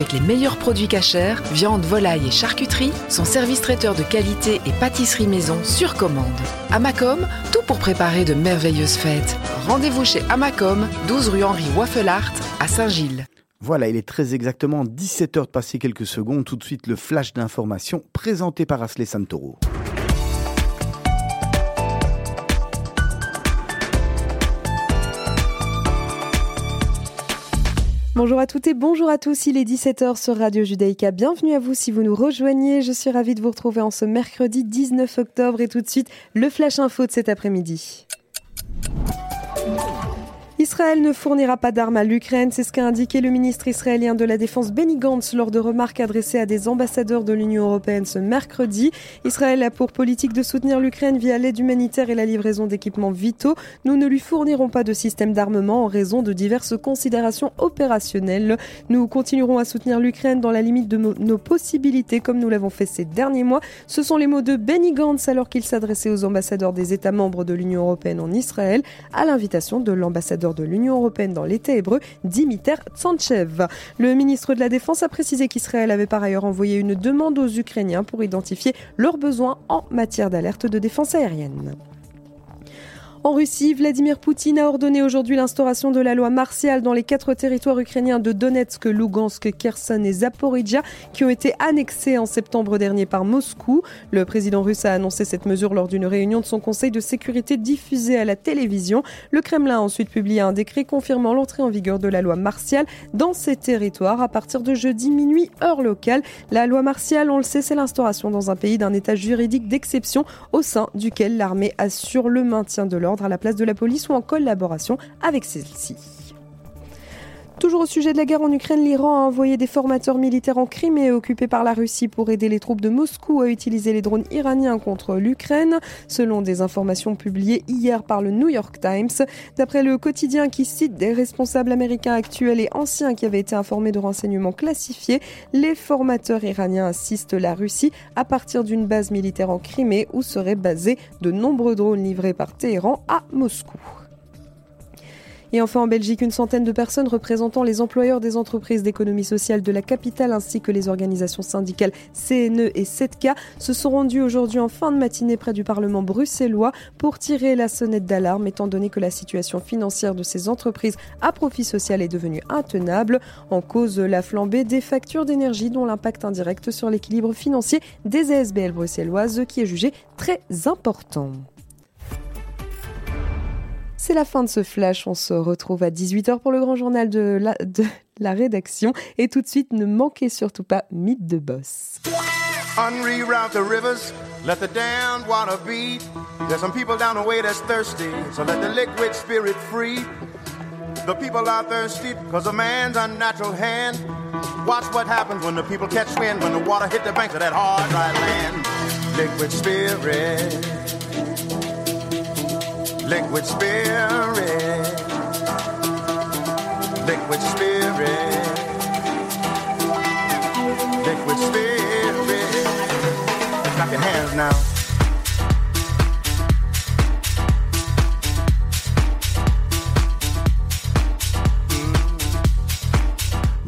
Avec les meilleurs produits cachers, viande, volaille et charcuterie, son service traiteur de qualité et pâtisserie maison sur commande. Amacom, tout pour préparer de merveilleuses fêtes. Rendez-vous chez Amacom, 12 rue Henri Waffelart à Saint-Gilles. Voilà, il est très exactement 17h de passer quelques secondes. Tout de suite, le flash d'information présenté par Asley Santoro. Bonjour à toutes et bonjour à tous, il est 17h sur Radio Judaïka. Bienvenue à vous si vous nous rejoignez. Je suis ravie de vous retrouver en ce mercredi 19 octobre et tout de suite le Flash Info de cet après-midi. Israël ne fournira pas d'armes à l'Ukraine, c'est ce qu'a indiqué le ministre israélien de la Défense Benny Gantz lors de remarques adressées à des ambassadeurs de l'Union européenne ce mercredi. Israël a pour politique de soutenir l'Ukraine via l'aide humanitaire et la livraison d'équipements vitaux. Nous ne lui fournirons pas de système d'armement en raison de diverses considérations opérationnelles. Nous continuerons à soutenir l'Ukraine dans la limite de nos possibilités comme nous l'avons fait ces derniers mois. Ce sont les mots de Benny Gantz alors qu'il s'adressait aux ambassadeurs des États membres de l'Union européenne en Israël à l'invitation de l'ambassadeur de l'Union européenne dans l'État hébreu, Dimitar Tsantchev. Le ministre de la Défense a précisé qu'Israël avait par ailleurs envoyé une demande aux Ukrainiens pour identifier leurs besoins en matière d'alerte de défense aérienne. En Russie, Vladimir Poutine a ordonné aujourd'hui l'instauration de la loi martiale dans les quatre territoires ukrainiens de Donetsk, Lugansk, Kherson et Zaporizhia qui ont été annexés en septembre dernier par Moscou. Le président russe a annoncé cette mesure lors d'une réunion de son conseil de sécurité diffusée à la télévision. Le Kremlin a ensuite publié un décret confirmant l'entrée en vigueur de la loi martiale dans ces territoires à partir de jeudi minuit heure locale. La loi martiale, on le sait, c'est l'instauration dans un pays d'un état juridique d'exception au sein duquel l'armée assure le maintien de l'ordre à la place de la police ou en collaboration avec celle-ci. Toujours au sujet de la guerre en Ukraine, l'Iran a envoyé des formateurs militaires en Crimée occupés par la Russie pour aider les troupes de Moscou à utiliser les drones iraniens contre l'Ukraine, selon des informations publiées hier par le New York Times. D'après le quotidien qui cite des responsables américains actuels et anciens qui avaient été informés de renseignements classifiés, les formateurs iraniens assistent la Russie à partir d'une base militaire en Crimée où seraient basés de nombreux drones livrés par Téhéran à Moscou. Et enfin, en Belgique, une centaine de personnes représentant les employeurs des entreprises d'économie sociale de la capitale ainsi que les organisations syndicales CNE et 7K se sont rendues aujourd'hui en fin de matinée près du Parlement bruxellois pour tirer la sonnette d'alarme étant donné que la situation financière de ces entreprises à profit social est devenue intenable. En cause, la flambée des factures d'énergie dont l'impact indirect sur l'équilibre financier des ASBL bruxelloises qui est jugé très important. C'est la fin de ce flash. On se retrouve à 18h pour le grand journal de la, de la rédaction. Et tout de suite, ne manquez surtout pas Mythe de Boss. Unreroute the rivers, let the damned water be. There's some people down the way that's thirsty, so let the liquid spirit free. The people are thirsty because of man's unnatural hand. Watch what happens when the people catch wind, when the water hit the banks of that hard, dry land. Liquid spirit. Liquid spirit. Liquid spirit. Liquid spirit. Clap your hands now.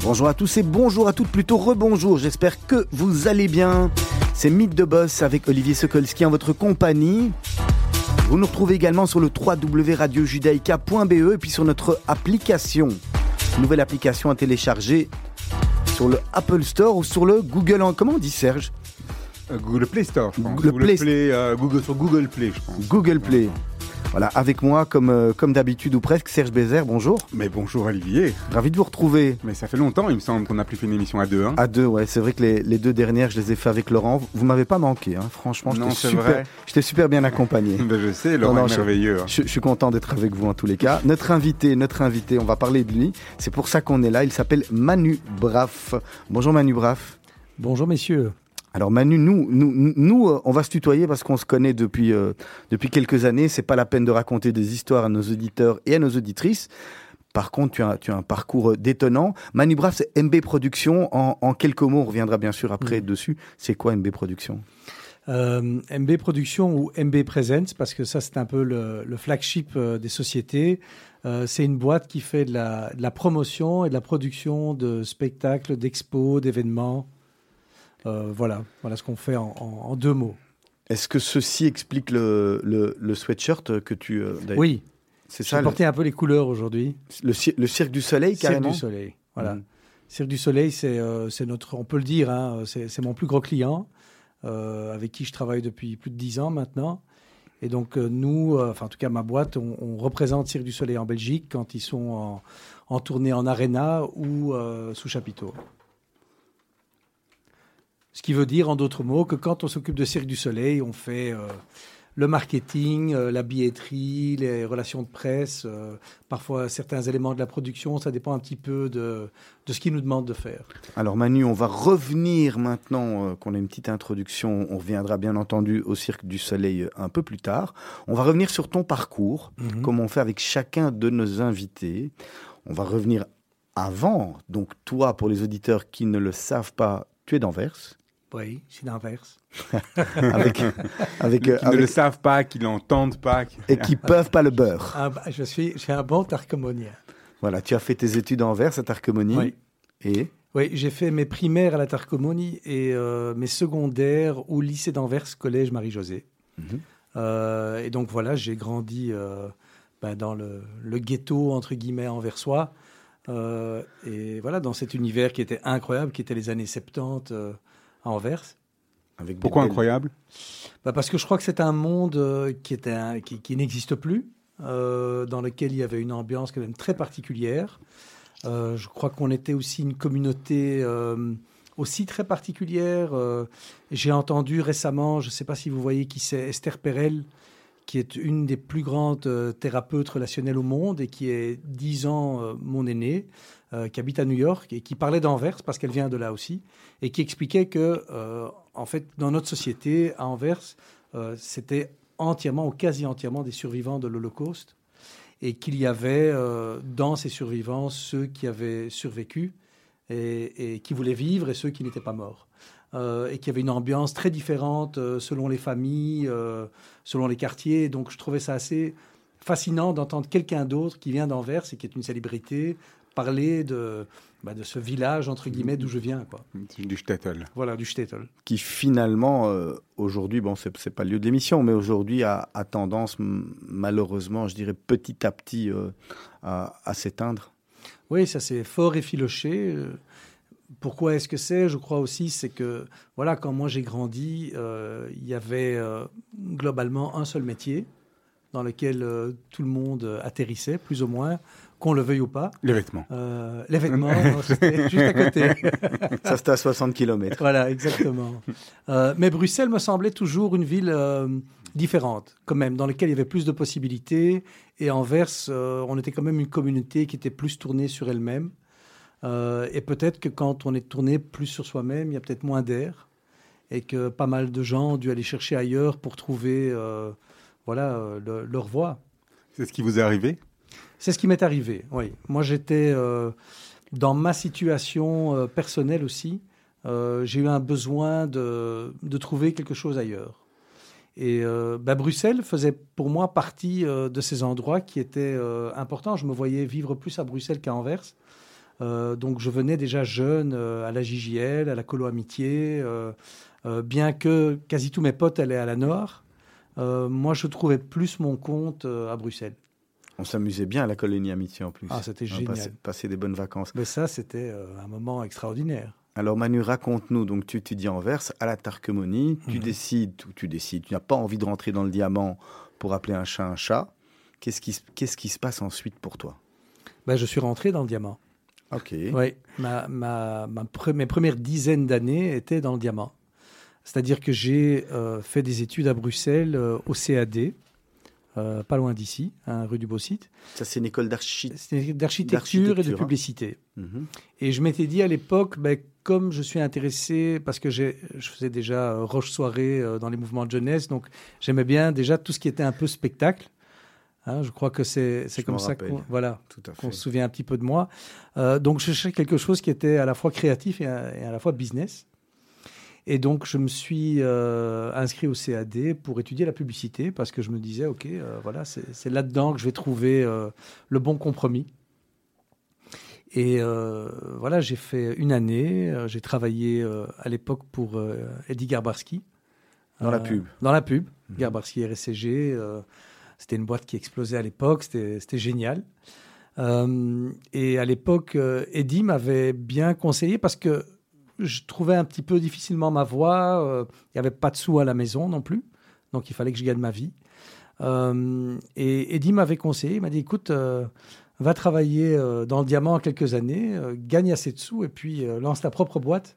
Bonjour à tous et bonjour à toutes, plutôt rebonjour. J'espère que vous allez bien. C'est Mythe de Boss avec Olivier Sokolski en votre compagnie. Vous nous retrouvez également sur le www.radiojudaïka.be et puis sur notre application. Nouvelle application à télécharger sur le Apple Store ou sur le Google. Comment on dit Serge euh, Google Play Store, je pense. Google, Play, euh, Google, sur Google Play, je pense. Google Play. Voilà, avec moi, comme, euh, comme d'habitude ou presque, Serge Bézère, bonjour. Mais bonjour Olivier. Ravi de vous retrouver. Mais ça fait longtemps, il me semble qu'on n'a plus fait une émission à deux. Hein. À deux, ouais. C'est vrai que les, les, deux dernières, je les ai fait avec Laurent. Vous m'avez pas manqué, hein. franchement. Non, c'est super, J'étais super bien accompagné. ben, je sais, Laurent non, non, est merveilleux. Je, je, je, suis content d'être avec vous en tous les cas. Notre invité, notre invité, on va parler de lui. C'est pour ça qu'on est là. Il s'appelle Manu Braff. Bonjour Manu Braff. Bonjour messieurs. Alors Manu, nous, nous, nous, euh, on va se tutoyer parce qu'on se connaît depuis euh, depuis quelques années. C'est pas la peine de raconter des histoires à nos auditeurs et à nos auditrices. Par contre, tu as, tu as un parcours détonnant. Manu Braff, c'est MB Productions. En, en, quelques mots, on reviendra bien sûr après mmh. dessus. C'est quoi MB Productions? MB Production ou MB Presents, parce que ça c'est un peu le, flagship des sociétés. c'est une boîte qui fait de la, de la, promotion et de la production de spectacles, d'expos, d'événements. Voilà, voilà ce qu'on fait en, en, deux mots. Est-ce que ceci explique le, le, le sweatshirt que tu... oui, c'est ça. porté un peu les couleurs aujourd'hui. Le, le, Cirque du Soleil, carrément Cirque du Soleil, voilà. Cirque du Soleil, euh, c'est notre, on peut le dire, hein, c'est mon plus gros client, euh, avec qui je travaille depuis plus de dix ans maintenant. Et donc euh, nous, enfin en tout cas ma boîte, on, représente Cirque du Soleil en Belgique quand ils sont en, en tournée en arena ou sous chapiteau. Ce qui veut dire, en d'autres mots, que quand on s'occupe de Cirque du Soleil, on fait le marketing, euh, la billetterie, les relations de presse, euh, parfois certains éléments de la production, ça dépend un petit peu de, de ce qu'ils nous demandent de faire. Alors Manu, on va revenir maintenant euh, qu'on a une petite introduction, on reviendra bien entendu au Cirque du Soleil un peu plus tard. On va revenir sur ton parcours, mhm. comme on fait avec chacun de nos invités. On va revenir avant, donc toi, pour les auditeurs qui ne le savent pas, tu es d'Anvers. Oui, c'est l'inverse. avec, avec, qui ne le savent pas, qui l'entendent pas. Et qui ne peuvent pas le beurre. Ah, bah, je suis, j'ai un bon tarcomonien. Voilà, tu as fait tes études en Anvers à Tarcomonie. Oui. Et? Oui, j'ai fait mes primaires à la Tarcomonie et euh, mes secondaires au lycée d'Anvers, collège Marie-Josée. Mhm. Euh, et donc voilà, j'ai grandi euh, ben, dans le, le, ghetto, entre guillemets, anversois. et voilà, dans cet univers qui était incroyable, qui était les années 70 à Anvers. Avec Pourquoi incroyable? Bah Parce que je crois que c'est un monde euh, qui, était qui, n'existe plus, euh, dans lequel il y avait une ambiance quand même très particulière. Euh, je crois qu'on était aussi une communauté aussi très particulière. J'ai entendu récemment, je ne sais pas si vous voyez qui c'est, Esther Perel, qui est une des plus grandes thérapeutes relationnelles au monde et qui est dix ans mon aînée. Euh, qui habite à New York et qui parlait d'Anvers parce qu'elle vient de là aussi et qui expliquait que, euh, en fait, dans notre société, à Anvers, euh, c'était entièrement ou quasi entièrement des survivants de l'Holocauste et qu'il y avait dans ces survivants ceux qui avaient survécu et, qui voulaient vivre et ceux qui n'étaient pas morts. et qu'il y avait une ambiance très différente selon les familles, selon les quartiers. Donc je trouvais ça assez fascinant d'entendre quelqu'un d'autre qui vient d'Anvers et qui est une célébrité, parler de, bah, de ce village, entre guillemets, d'où je viens. Quoi. Du Stettel. Voilà, du Stettel. Qui finalement, euh, aujourd'hui, bon, c'est, n'est pas le lieu d'émission, mais aujourd'hui a, a, tendance, malheureusement, je dirais petit à petit, euh, à, à, s'éteindre. Oui, ça c'est fort effiloché. Euh, pourquoi est-ce que c'est? Je crois aussi, c'est que, voilà, quand moi j'ai grandi, il y avait globalement un seul métier dans lequel tout le monde atterrissait, plus ou moins qu'on le veuille ou pas. Les vêtements. Euh, les vêtements, juste à côté. Ça, c'était à 60 km. Voilà, exactement. Euh, mais Bruxelles me semblait toujours une ville euh, différente, quand même, dans laquelle il y avait plus de possibilités. Et Anvers, on était quand même une communauté qui était plus tournée sur elle-même. et peut-être que quand on est tourné plus sur soi-même, il y a peut-être moins d'air. Et que pas mal de gens ont dû aller chercher ailleurs pour trouver voilà, leur voie. C'est ce qui vous est arrivé? C'est ce qui m'est arrivé, oui. Moi, j'étais euh, dans ma situation euh, personnelle aussi. Euh, j'ai eu un besoin de, trouver quelque chose ailleurs. Et bah, Bruxelles faisait pour moi partie de ces endroits qui étaient importants. Je me voyais vivre plus à Bruxelles qu'à Anvers. donc je venais déjà jeune à la JJL, à la Colo Amitié, bien que quasi tous mes potes allaient à la Nord. Moi, je trouvais plus mon compte à Bruxelles. On s'amusait bien à la colonie Amitié en plus. Ah, c'était génial. Passer, des bonnes vacances. Mais ça, c'était euh, un moment extraordinaire. Alors Manu, raconte-nous, donc tu étudies en Anvers, à la Tarquemonie, tu mhm. décides, ou tu décides, tu n'as pas envie de rentrer dans le diamant pour appeler un chat un chat. Qu'est-ce qui, qu'est-ce qui se passe ensuite pour toi? Ben, Je suis rentré dans le diamant. Ok. Oui, ma, ma, mes premières dizaines d'années étaient dans le diamant. C'est-à-dire que j'ai euh, fait des études à Bruxelles euh, au CAD, euh, pas loin d'ici, hein, rue du Beau-Site. Ça, c'est une école d'architecture et de hein. publicité. Mhm. Et je m'étais dit à l'époque, ben, comme je suis intéressé, parce que je faisais déjà Roche Soirée dans les mouvements de jeunesse, donc j'aimais bien déjà tout ce qui était un peu spectacle. Hein, je crois que c'est comme ça qu'on voilà, se souvient un petit peu de moi. donc je cherchais quelque chose qui était à la fois créatif et à, et à la fois business. Et donc, je me suis inscrit au CAD pour étudier la publicité parce que je me disais, OK, voilà, c'est là-dedans que je vais trouver le bon compromis. Et voilà, j'ai fait une année. j'ai travaillé à l'époque pour Eddie Garbarski. Dans la pub. Dans la pub. Mmh. Garbarski RSCG. C'était une boîte qui explosait à l'époque, c'était génial. Euh, et à l'époque, euh, Eddie m'avait bien conseillé parce que je trouvais un petit peu difficilement ma voix. Euh, il n'y avait pas de sous à la maison non plus, donc il fallait que je gagne ma vie. et Eddie m'avait conseillé, il m'a dit écoute, va travailler dans le diamant quelques années, gagne assez de sous et puis lance ta propre boîte,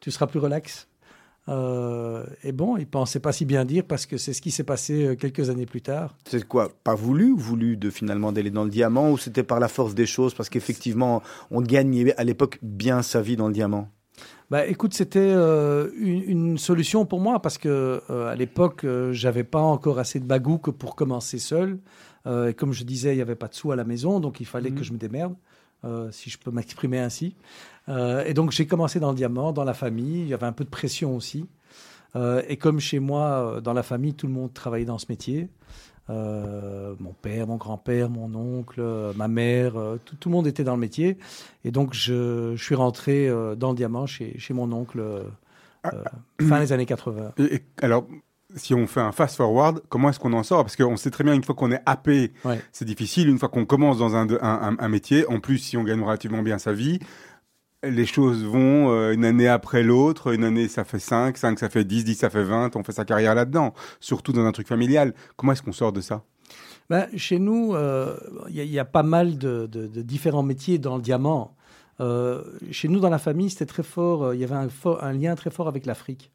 tu seras plus relax. Euh, et bon, il pensait pas si bien dire parce que c'est ce qui s'est passé euh, quelques années plus tard. C'est quoi Pas voulu ou voulu de finalement d'aller dans le diamant ou c'était par la force des choses parce qu'effectivement on gagnait à l'époque bien sa vie dans le diamant? Bah, écoute, c'était euh, une, solution pour moi parce que à l'époque, j'avais pas encore assez de bagou que pour commencer seul. et comme je disais, il n'y avait pas de sous à la maison, donc il fallait mmh. que je me démerde. Euh, si je peux m'exprimer ainsi. Euh, et donc j'ai commencé dans le diamant, dans la famille. Il y avait un peu de pression aussi. Euh, et comme chez moi, dans la famille, tout le monde travaillait dans ce métier. Mon père, mon grand-père, mon oncle, ma mère, tout, le monde était dans le métier. Et donc, je, suis rentré dans le diamant chez, chez mon oncle ah, fin des années 80. alors, si on fait un fast forward, comment est-ce qu'on en sort? Parce qu'on sait très bien, une fois qu'on est happé, c'est difficile. Une fois qu'on commence dans un, un, métier, en plus, si on gagne relativement bien sa vie, les choses vont euh, une année après l'autre. Une année, ça fait 5, 5, ça fait 10, 10, ça fait 20. On fait sa carrière là-dedans, surtout dans un truc familial. Comment est-ce qu'on sort de ça? Ben, Chez nous, il euh, y, a pas mal de, différents métiers dans le diamant. Euh, chez nous, dans la famille, c'était très fort. Il y avait un, lien très fort avec l'Afrique.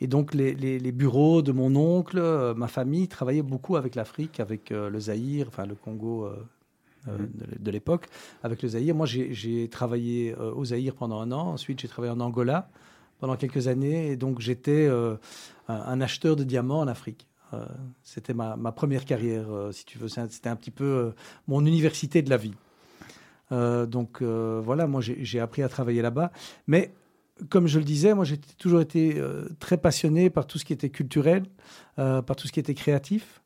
Et donc, les, les, bureaux de mon oncle, ma famille travaillaient beaucoup avec l'Afrique, avec le Zaïre, enfin le Congo euh, mhm. de, l'époque, avec le Zaïre. Moi, j'ai travaillé au Zaïre pendant un an. Ensuite, j'ai travaillé en Angola pendant quelques années. Et donc, j'étais un, acheteur de diamants en Afrique. C'était ma, ma, première carrière, si tu veux. C'était un petit peu mon université de la vie. donc voilà, moi j'ai appris à travailler là-bas. Mais comme je le disais, moi j'ai toujours été euh, très passionné par tout ce qui était culturel, euh, par tout ce qui était créatif.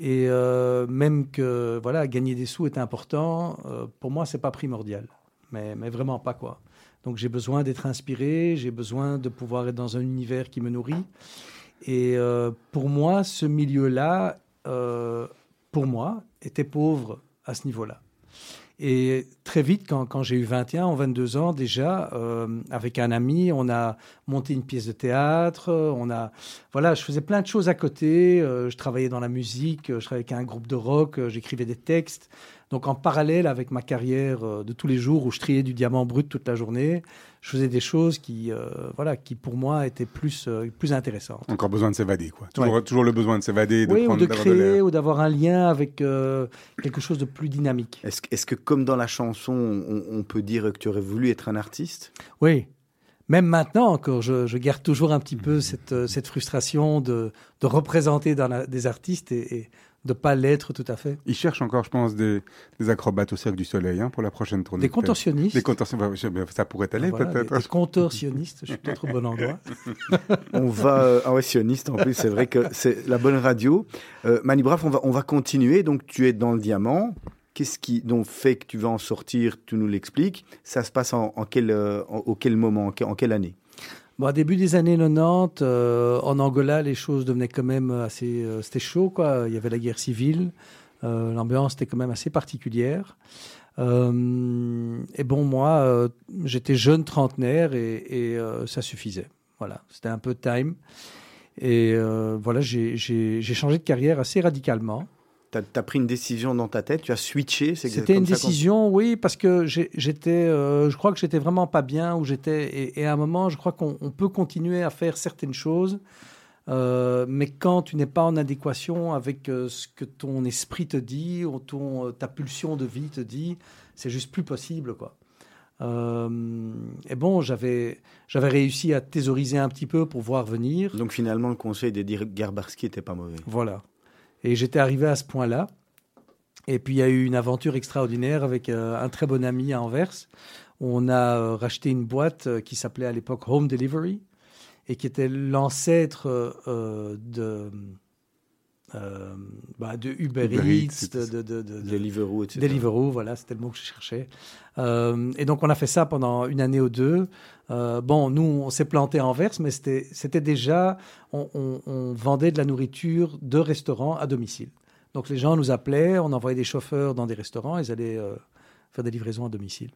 Et euh, même que voilà, gagner des sous est important, pour moi c'est pas primordial, mais, mais vraiment pas quoi. Donc j'ai besoin d'être inspiré, j'ai besoin de pouvoir être dans un univers qui me nourrit. Et pour moi, ce milieu-là, pour moi, était pauvre à ce niveau-là. Et très vite, quand, j'ai eu 21 ou 22 ans déjà, euh, avec un ami, on a monté une pièce de théâtre. On a, voilà, je faisais plein de choses à côté. Euh, je travaillais dans la musique, je travaillais avec un groupe de rock, euh, j'écrivais des textes. Donc en parallèle avec ma carrière de tous les jours où je triais du diamant brut toute la journée, je faisais des choses qui, euh, voilà, qui pour moi étaient plus, euh, plus intéressantes. Encore besoin de s'évader, quoi. Toujours, toujours le besoin de s'évader, de, oui, ou de créer, ou d'avoir un lien avec quelque chose de plus dynamique. Est-ce est que comme dans la chanson, on, peut dire que tu aurais voulu être un artiste? Oui. Même maintenant encore, je, garde toujours un petit peu cette, cette frustration de, de représenter dans des artistes et, et de pas l'être tout à fait. Ils cherchent encore, je pense, des, acrobates au Cercle du Soleil hein, pour la prochaine tournée. Des contorsionnistes. Des contorsionnistes, bah, ça pourrait aller peut-être. Des, contorsionnistes, je suis peut-être au bon endroit. on va, euh, ah ouais, sioniste en plus, c'est vrai que c'est la bonne radio. Euh, Mani Braf, on va, on va continuer. Donc tu es dans le diamant. Qu'est-ce qui donc fait que tu vas en sortir? Tu nous l'expliques. Ça se passe en, quel, euh, au quel moment, en quelle année? Bon, début des années 90, euh, en Angola, les choses devenaient quand même assez. Euh, c'était chaud, quoi. Il y avait la guerre civile. Euh, l'ambiance était quand même assez particulière. et bon, moi, j'étais jeune trentenaire et, ça suffisait. Voilà, c'était un peu time. Et voilà, j'ai changé de carrière assez radicalement. Tu as, pris une décision dans ta tête, tu as switché C'était une décision, oui, parce que j'étais, euh, je crois que j'étais vraiment pas bien où j'étais. Et, à un moment, je crois qu'on peut continuer à faire certaines choses, euh, mais quand tu n'es pas en adéquation avec euh, ce que ton esprit te dit, ou ton, ta pulsion de vie te dit, c'est juste plus possible, quoi. et bon, j'avais j'avais réussi à thésauriser un petit peu pour voir venir. Donc finalement, le conseil d'Eddie Garbarski n'était pas mauvais. Voilà. Et j'étais arrivé à ce point-là. Et puis il y a eu une aventure extraordinaire avec euh, un très bon ami à Anvers. On a euh, racheté une boîte euh, qui s'appelait à l'époque Home Delivery. et qui était l'ancêtre de euh, bah, de Uber, Eats, de, de, de, de, Deliveroo, etc. Deliveroo, voilà, c'était le mot que je cherchais. Euh, et donc, on a fait ça pendant une année ou deux. Euh, bon, nous, on s'est planté en verse, mais c'était déjà, on, on, on, vendait de la nourriture de restaurants à domicile. Donc, les gens nous appelaient, on envoyait des chauffeurs dans des restaurants, ils allaient faire des livraisons à domicile.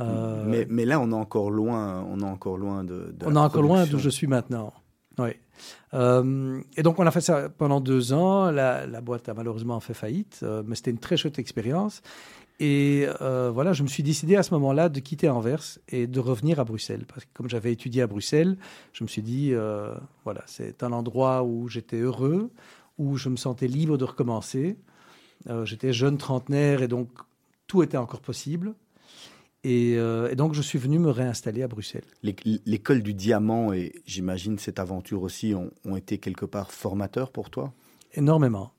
Mais, mais, là, on est encore loin, on est encore loin de. de on est encore loin d'où je suis maintenant. Oui. Euh, et donc, on a fait ça pendant deux ans. La, boîte a malheureusement fait faillite, euh, mais c'était une très chouette expérience. Et euh, voilà, je me suis décidé à ce moment-là de quitter Anvers et de revenir à Bruxelles. Parce que comme j'avais étudié à Bruxelles, je me suis dit, voilà, c'est un endroit où j'étais heureux, où je me sentais libre de recommencer. J'étais jeune trentenaire et donc tout était encore possible. Et, euh, et, donc, je suis venu me réinstaller à Bruxelles. L'école du diamant et j'imagine cette aventure aussi ont, ont, été quelque part formateurs pour toi? Énormément.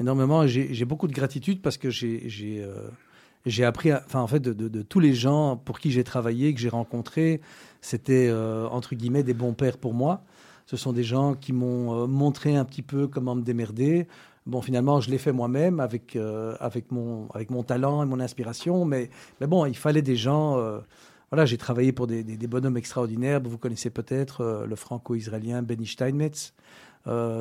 Énormément. J'ai beaucoup de gratitude parce que j'ai euh, appris, à, enfin, en fait, de, de, de, tous les gens pour qui j'ai travaillé, que j'ai rencontrés, c'était, euh, entre guillemets, des bons pères pour moi. Ce sont des gens qui m'ont euh, montré un petit peu comment me démerder. Bon, finalement, je l'ai fait moi-même avec, euh, avec, mon, avec mon talent et mon inspiration. Mais, mais bon, il fallait des gens. Euh, voilà, j'ai travaillé pour des, des, des, bonhommes extraordinaires. Vous connaissez peut-être euh, le franco-israélien Benny Steinmetz.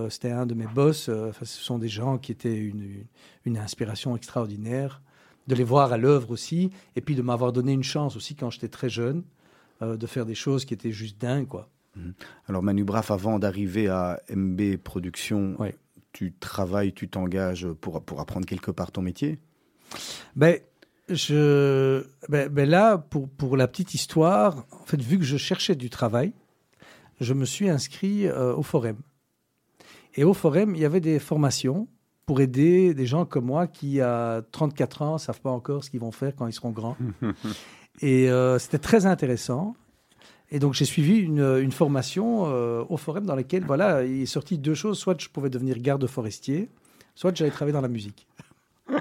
C'était un de mes boss. ce sont des gens qui étaient une, une, inspiration extraordinaire. De les voir à l'œuvre aussi. Et puis de m'avoir donné une chance aussi quand j'étais très jeune de faire des choses qui étaient juste dingues, quoi. Mmh. Alors Manu Braff, avant d'arriver à MB Productions, ouais tu travailles, tu t'engages pour, pour apprendre quelque part ton métier? Ben, je, ben, ben là, pour, pour la petite histoire, en fait, vu que je cherchais du travail, je me suis inscrit euh, au Forum. Et au Forum, il y avait des formations pour aider des gens comme moi qui, à 34 ans, ne savent pas encore ce qu'ils vont faire quand ils seront grands. Et euh, c'était très intéressant. Et donc j'ai suivi une, une formation euh, au Forum dans laquelle voilà, il est sorti deux choses. Soit je pouvais devenir garde forestier, soit j'allais travailler dans la musique.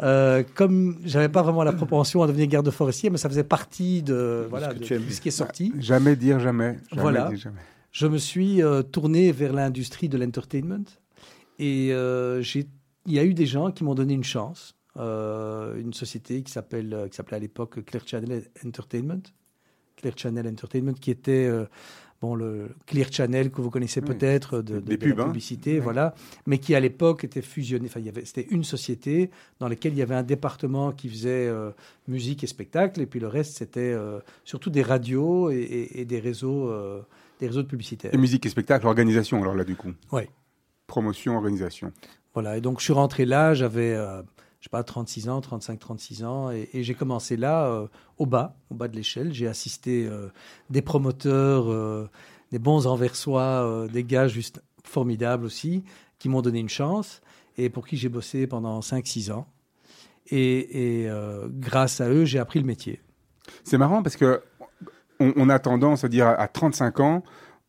Euh, comme j'avais pas vraiment la propension à devenir garde forestier, mais ça faisait partie de voilà de, ce qui est sorti. Jamais dire jamais. jamais voilà. Dire jamais. Je me suis euh, tourné vers l'industrie de l'entertainment et euh, il y a eu des gens qui m'ont donné une chance. Euh, une société qui s'appelle qui s'appelait à l'époque Clear Channel Entertainment Clear Channel Entertainment, qui était euh, bon, le Clear Channel que vous connaissez oui. peut-être de, de, Des de pubs, la hein. publicité, voilà, mais qui à l'époque était fusionné. Enfin, il y avait, c'était une société dans laquelle il y avait un département qui faisait euh, musique et spectacle, et puis le reste c'était euh, surtout des radios et, et, et des réseaux, euh, des réseaux de publicitaires. Et musique et spectacle, organisation alors là du coup. Oui. Promotion, organisation. Voilà, et donc je suis rentré là, j'avais je sais pas, 36 ans, 35, 36 ans. Et, j'ai commencé là, euh, au bas, au bas de l'échelle. J'ai assisté euh, des promoteurs, euh, des bons anversois, des gars juste formidables aussi, qui m'ont donné une chance et pour qui j'ai bossé pendant 5-6 ans. Et, grâce à eux, j'ai appris le métier. C'est marrant parce que on, a tendance à dire à, à 35 ans,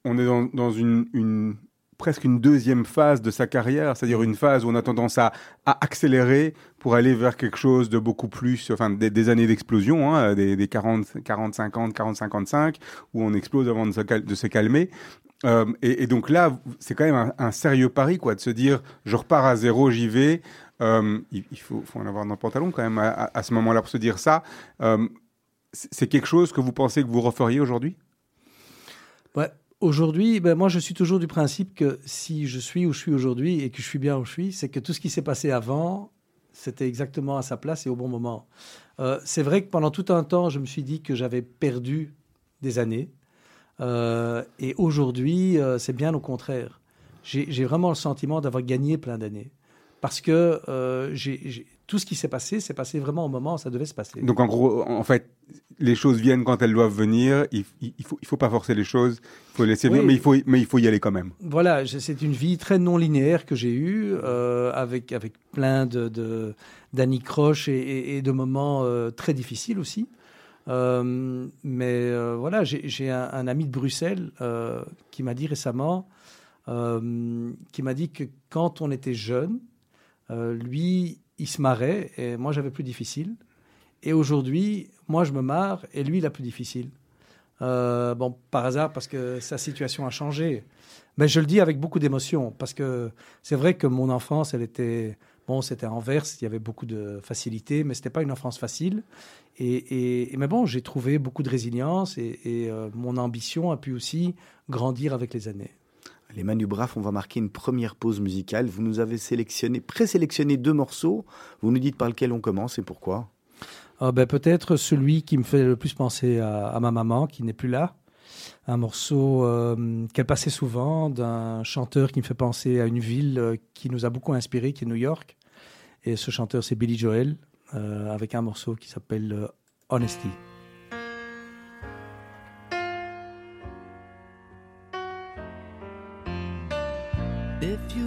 on est dans, une presque une deuxième phase de sa carrière, c'est-à-dire une phase où on a tendance à, à, accélérer pour aller vers quelque chose de beaucoup plus, enfin des, années d'explosion, hein, des, des 40, 40, 50, 40, 55, où on explose avant de se, calmer. Euh, et, donc là, c'est quand même un, sérieux pari, quoi, de se dire, je repars à zéro, j'y vais. Euh, il, faut, en avoir dans le pantalon quand même à, ce moment-là pour se dire ça. Euh, c'est quelque chose que vous pensez que vous referiez aujourd'hui? Aujourd'hui, ben moi, je suis toujours du principe que si je suis où je suis aujourd'hui et que je suis bien où je suis, c'est que tout ce qui s'est passé avant, c'était exactement à sa place et au bon moment. Euh, c'est vrai que pendant tout un temps, je me suis dit que j'avais perdu des années. Euh, et aujourd'hui, euh, c'est bien au contraire. J'ai vraiment le sentiment d'avoir gagné plein d'années. Parce que j'ai tout ce qui s'est passé, s'est passé vraiment au moment où ça devait se passer. Donc en gros, en fait, les choses viennent quand elles doivent venir. Il, il faut, il faut pas forcer les choses. Il faut laisser oui. venir, mais il faut, mais il faut y aller quand même. Voilà, c'est une vie très non linéaire que j'ai eue, euh, avec avec plein de d'anicroches et, et, et, de moments euh, très difficiles aussi. Euh, mais voilà, j'ai un, un, ami de Bruxelles qui m'a dit récemment, qui m'a dit que quand on était jeune, lui, il se marrait et moi j'avais plus difficile. Et aujourd'hui, moi je me marre et lui il a plus difficile. bon, par hasard, parce que sa situation a changé. Mais je le dis avec beaucoup d'émotion, parce que c'est vrai que mon enfance, elle était Bon, c'était Anvers, il y avait beaucoup de facilité, mais ce n'était pas une enfance facile. Et, mais bon, j'ai trouvé beaucoup de résilience et, euh, mon ambition a pu aussi grandir avec les années. Les Manu Braff, on va marquer une première pause musicale. Vous nous avez sélectionné, présélectionné deux morceaux. Vous nous dites par lequel on commence et pourquoi? Ah ben, Peut-être celui qui me fait le plus penser à ma maman, qui n'est plus là un morceau euh, qu'elle passait souvent d'un chanteur qui me fait penser à une ville euh, qui nous a beaucoup inspiré, qui est New York. Et ce chanteur, c'est Billy Joel, euh, avec un morceau qui s'appelle Honesty.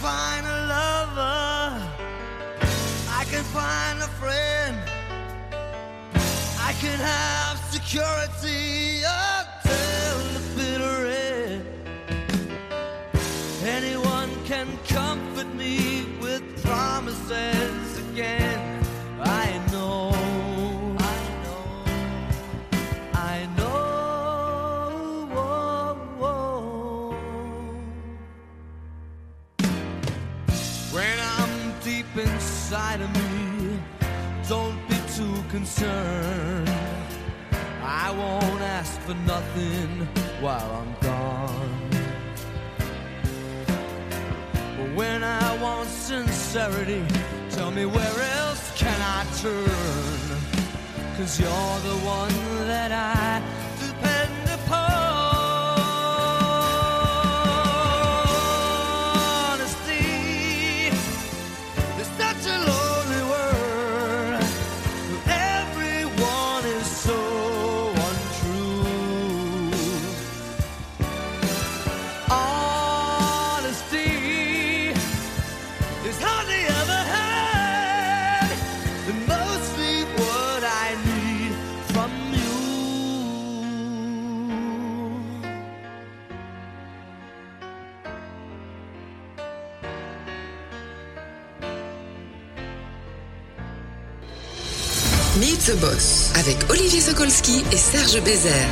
find a lover. I can find a friend. I can have security. Oh. Inside of me, don't be too concerned. I won't ask for nothing while I'm gone. But when I want sincerity, tell me where else can I turn? Cause you're the one that I Meet the Boss avec Olivier Sokolski et Serge Bézère.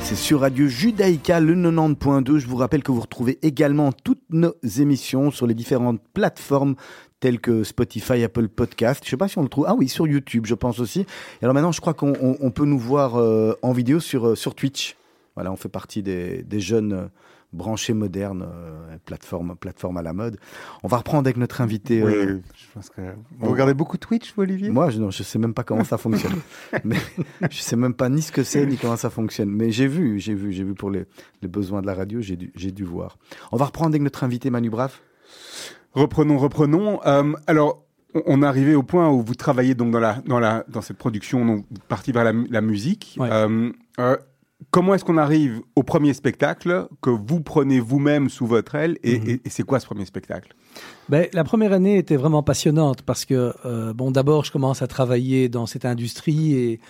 C'est sur Radio Judaïka, le 90.2. Je vous rappelle que vous retrouvez également toutes nos émissions sur les différentes plateformes telles que Spotify, Apple Podcast. Je sais pas si on le trouve. Ah oui, sur YouTube, je pense aussi. Et alors maintenant, je crois qu'on peut nous voir euh, en vidéo sur, euh, sur Twitch. Voilà, on fait partie des, des jeunes branché moderne, euh, plateforme, plateforme à la mode. On va reprendre avec notre invité. Oui, euh, je pense que... Vous regardez beaucoup Twitch, vous, Olivier? Moi, je ne sais même pas comment ça fonctionne. mais je sais même pas ni ce que c'est ni comment ça fonctionne. Mais j'ai vu, j'ai vu, j'ai vu pour les, les, besoins de la radio, j'ai dû, voir. On va reprendre avec notre invité Manu Braff. Reprenons, reprenons. Euh, alors, on est arrivé au point où vous travaillez donc dans la dans la dans cette production, donc partie vers la, la musique. Ouais. Euh, euh, comment est-ce qu'on arrive au premier spectacle que vous prenez vous-même sous votre aile et, Mhm. et- et c'est quoi ce premier spectacle? Ben, la première année était vraiment passionnante parce que, euh, bon, d'abord, je commence à travailler dans cette industrie et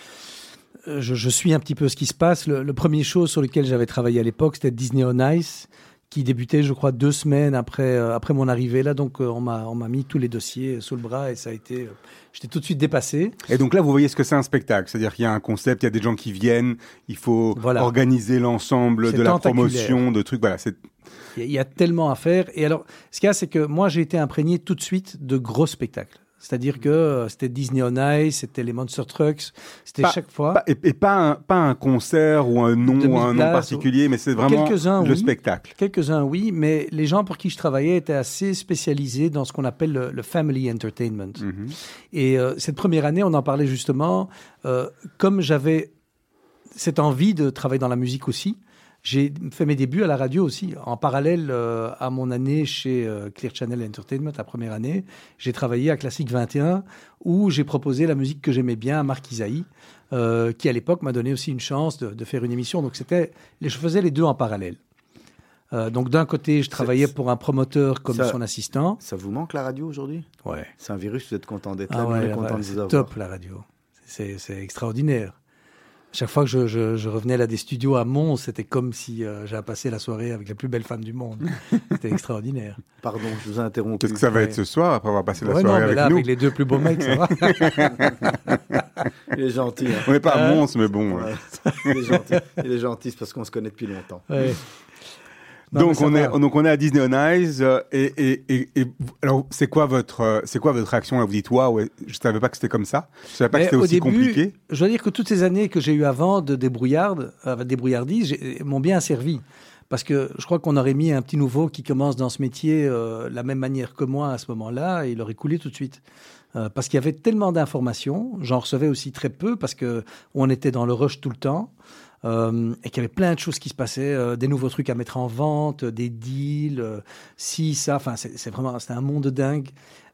euh, je, je suis un petit peu ce qui se passe. Le, le premier show sur lequel j'avais travaillé à l'époque, c'était Disney on Ice, qui débutait, je crois, deux semaines après, euh, après mon arrivée là. Donc, euh, on m'a on m'a mis tous les dossiers sous le bras et ça a été. euh, J'étais tout de suite dépassé. Et donc là, vous voyez ce que c'est un spectacle, c'est-à-dire qu'il y a un concept, il y a des gens qui viennent, il faut Voilà. organiser l'ensemble de la promotion, de trucs. Voilà, c'est il y a tellement à faire. Et alors, ce qu'il y a, c'est que moi, j'ai été imprégné tout de suite de gros spectacles. C'est-à-dire que euh, c'était Disney on Ice, c'était les Monster Trucks, c'était chaque fois. pas, et, et pas un pas un concert ou un nom, 2000 ou un nom particulier, mais c'est vraiment Quelques-uns, le oui. spectacle. Quelques-uns, oui, mais les gens pour qui je travaillais étaient assez spécialisés dans ce qu'on appelle le, le family entertainment. Mhm. Et euh, cette première année, on en parlait justement, euh, comme j'avais cette envie de travailler dans la musique aussi, j'ai fait mes débuts à la radio aussi. En parallèle euh, à mon année chez euh, Clear Channel Entertainment, la première année, j'ai travaillé à Classique 21 où j'ai proposé la musique que j'aimais bien à Marc Isaïe, euh, qui à l'époque m'a donné aussi une chance de, de faire une émission. Donc c'était, je faisais les deux en parallèle. Euh, donc d'un côté, je travaillais pour un promoteur comme ça- son assistant. Ça vous manque la radio aujourd'hui? Ouais. C'est un virus, vous êtes content d'être Ah là, ouais, on est ouais, content de vous c'est avoir. top la radio. C'est extraordinaire. Chaque fois que je, je- je revenais là des studios à Mons, c'était comme si euh, j'avais passé la soirée avec la plus belle femme du monde. c'était extraordinaire. Pardon, je vous ai interrompu. Qu'est-ce que ça va être ce soir après avoir passé la Ouais, non, soirée mais avec là, nous avec les deux plus beaux mecs, ça va. Il est gentil. hein. On n'est pas à Euh, Mons, mais bon. Ouais. Il est gentil. Il est gentil, c'est parce qu'on se connaît depuis longtemps. Ouais. Donc on est donc on est à Disney on Ice euh, et, et, et, alors c'est quoi votre euh, c'est quoi votre réaction là vous dites waouh ouais, je savais pas que c'était comme ça je savais pas Mais que c'était au aussi début, compliqué Je dois dire que toutes ces années que j'ai eu avant de débrouillarde, euh, débrouillardise, m'ont bien servi. Parce que je crois qu'on aurait mis un petit nouveau qui commence dans ce métier euh, la même manière que moi à ce moment-là, et il aurait coulé tout de suite. Parce qu'il y avait tellement d'informations, j'en recevais aussi très peu parce que on était dans le rush tout le temps. Euh, et qu'il y avait plein de choses qui se passaient, euh, des nouveaux trucs à mettre en vente, des deals, euh, ci, ça. Enfin, c'est vraiment, c'était un monde dingue.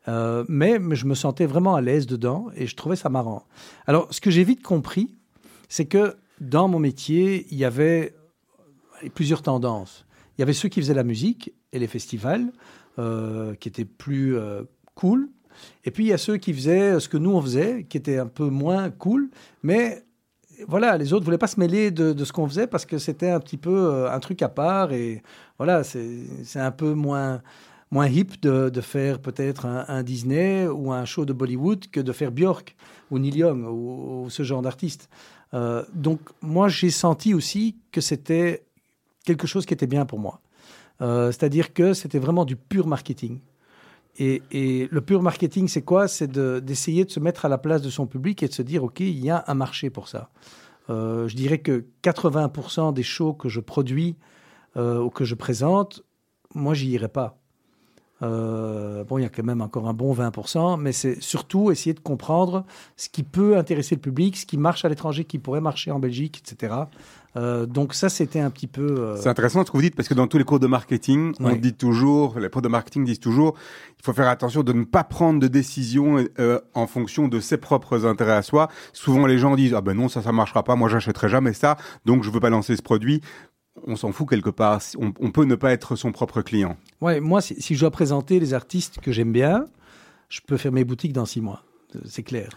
Euh, mais, je me sentais vraiment à l'aise dedans et je trouvais ça marrant. Alors, ce que j'ai vite compris, c'est que dans mon métier, il y avait euh, plusieurs tendances. Il y avait ceux qui faisaient la musique et les festivals, euh, qui étaient plus euh, cool. Et puis, il y a ceux qui faisaient ce que nous, on faisait, qui était un peu moins cool. Mais voilà, les autres voulaient pas se mêler de, de ce qu'on faisait parce que c'était un petit peu euh, un truc à part. Et voilà, c'est un peu moins moins hip de, de faire peut-être un, Disney ou un show de Bollywood que de faire Björk ou Neil Young ou, ou ce genre d'artiste. Euh, donc moi j'ai senti aussi que c'était quelque chose qui était bien pour moi. Euh, C'est-à-dire que c'était vraiment du pur marketing. Et, le pur marketing, c'est quoi? C'est de- d'essayer de, se mettre à la place de son public et de se dire, OK, il y a un marché pour ça. Euh, je dirais que 80% des shows que je produis euh, ou que je présente, moi, j'y irai pas. Euh, bon, il y a quand même encore un bon 20%, mais c'est surtout essayer de comprendre ce qui peut intéresser le public, ce qui marche à l'étranger, qui pourrait marcher en Belgique, etc. Euh, donc ça, c'était un petit peu... euh, c'est intéressant ce que vous dites parce que dans tous les cours de marketing on dit toujours les profs de marketing disent toujours il faut faire attention de ne pas prendre de décision euh, en fonction de ses propres intérêts à soi souvent les gens disent ah ben non ça ça marchera pas moi j'achèterai jamais ça donc je veux pas lancer ce produit on s'en fout quelque part on, on peut ne pas être son propre client Ouais, moi, si, si je dois présenter les artistes que j'aime bien, je peux fermer boutique dans six mois. C'est clair.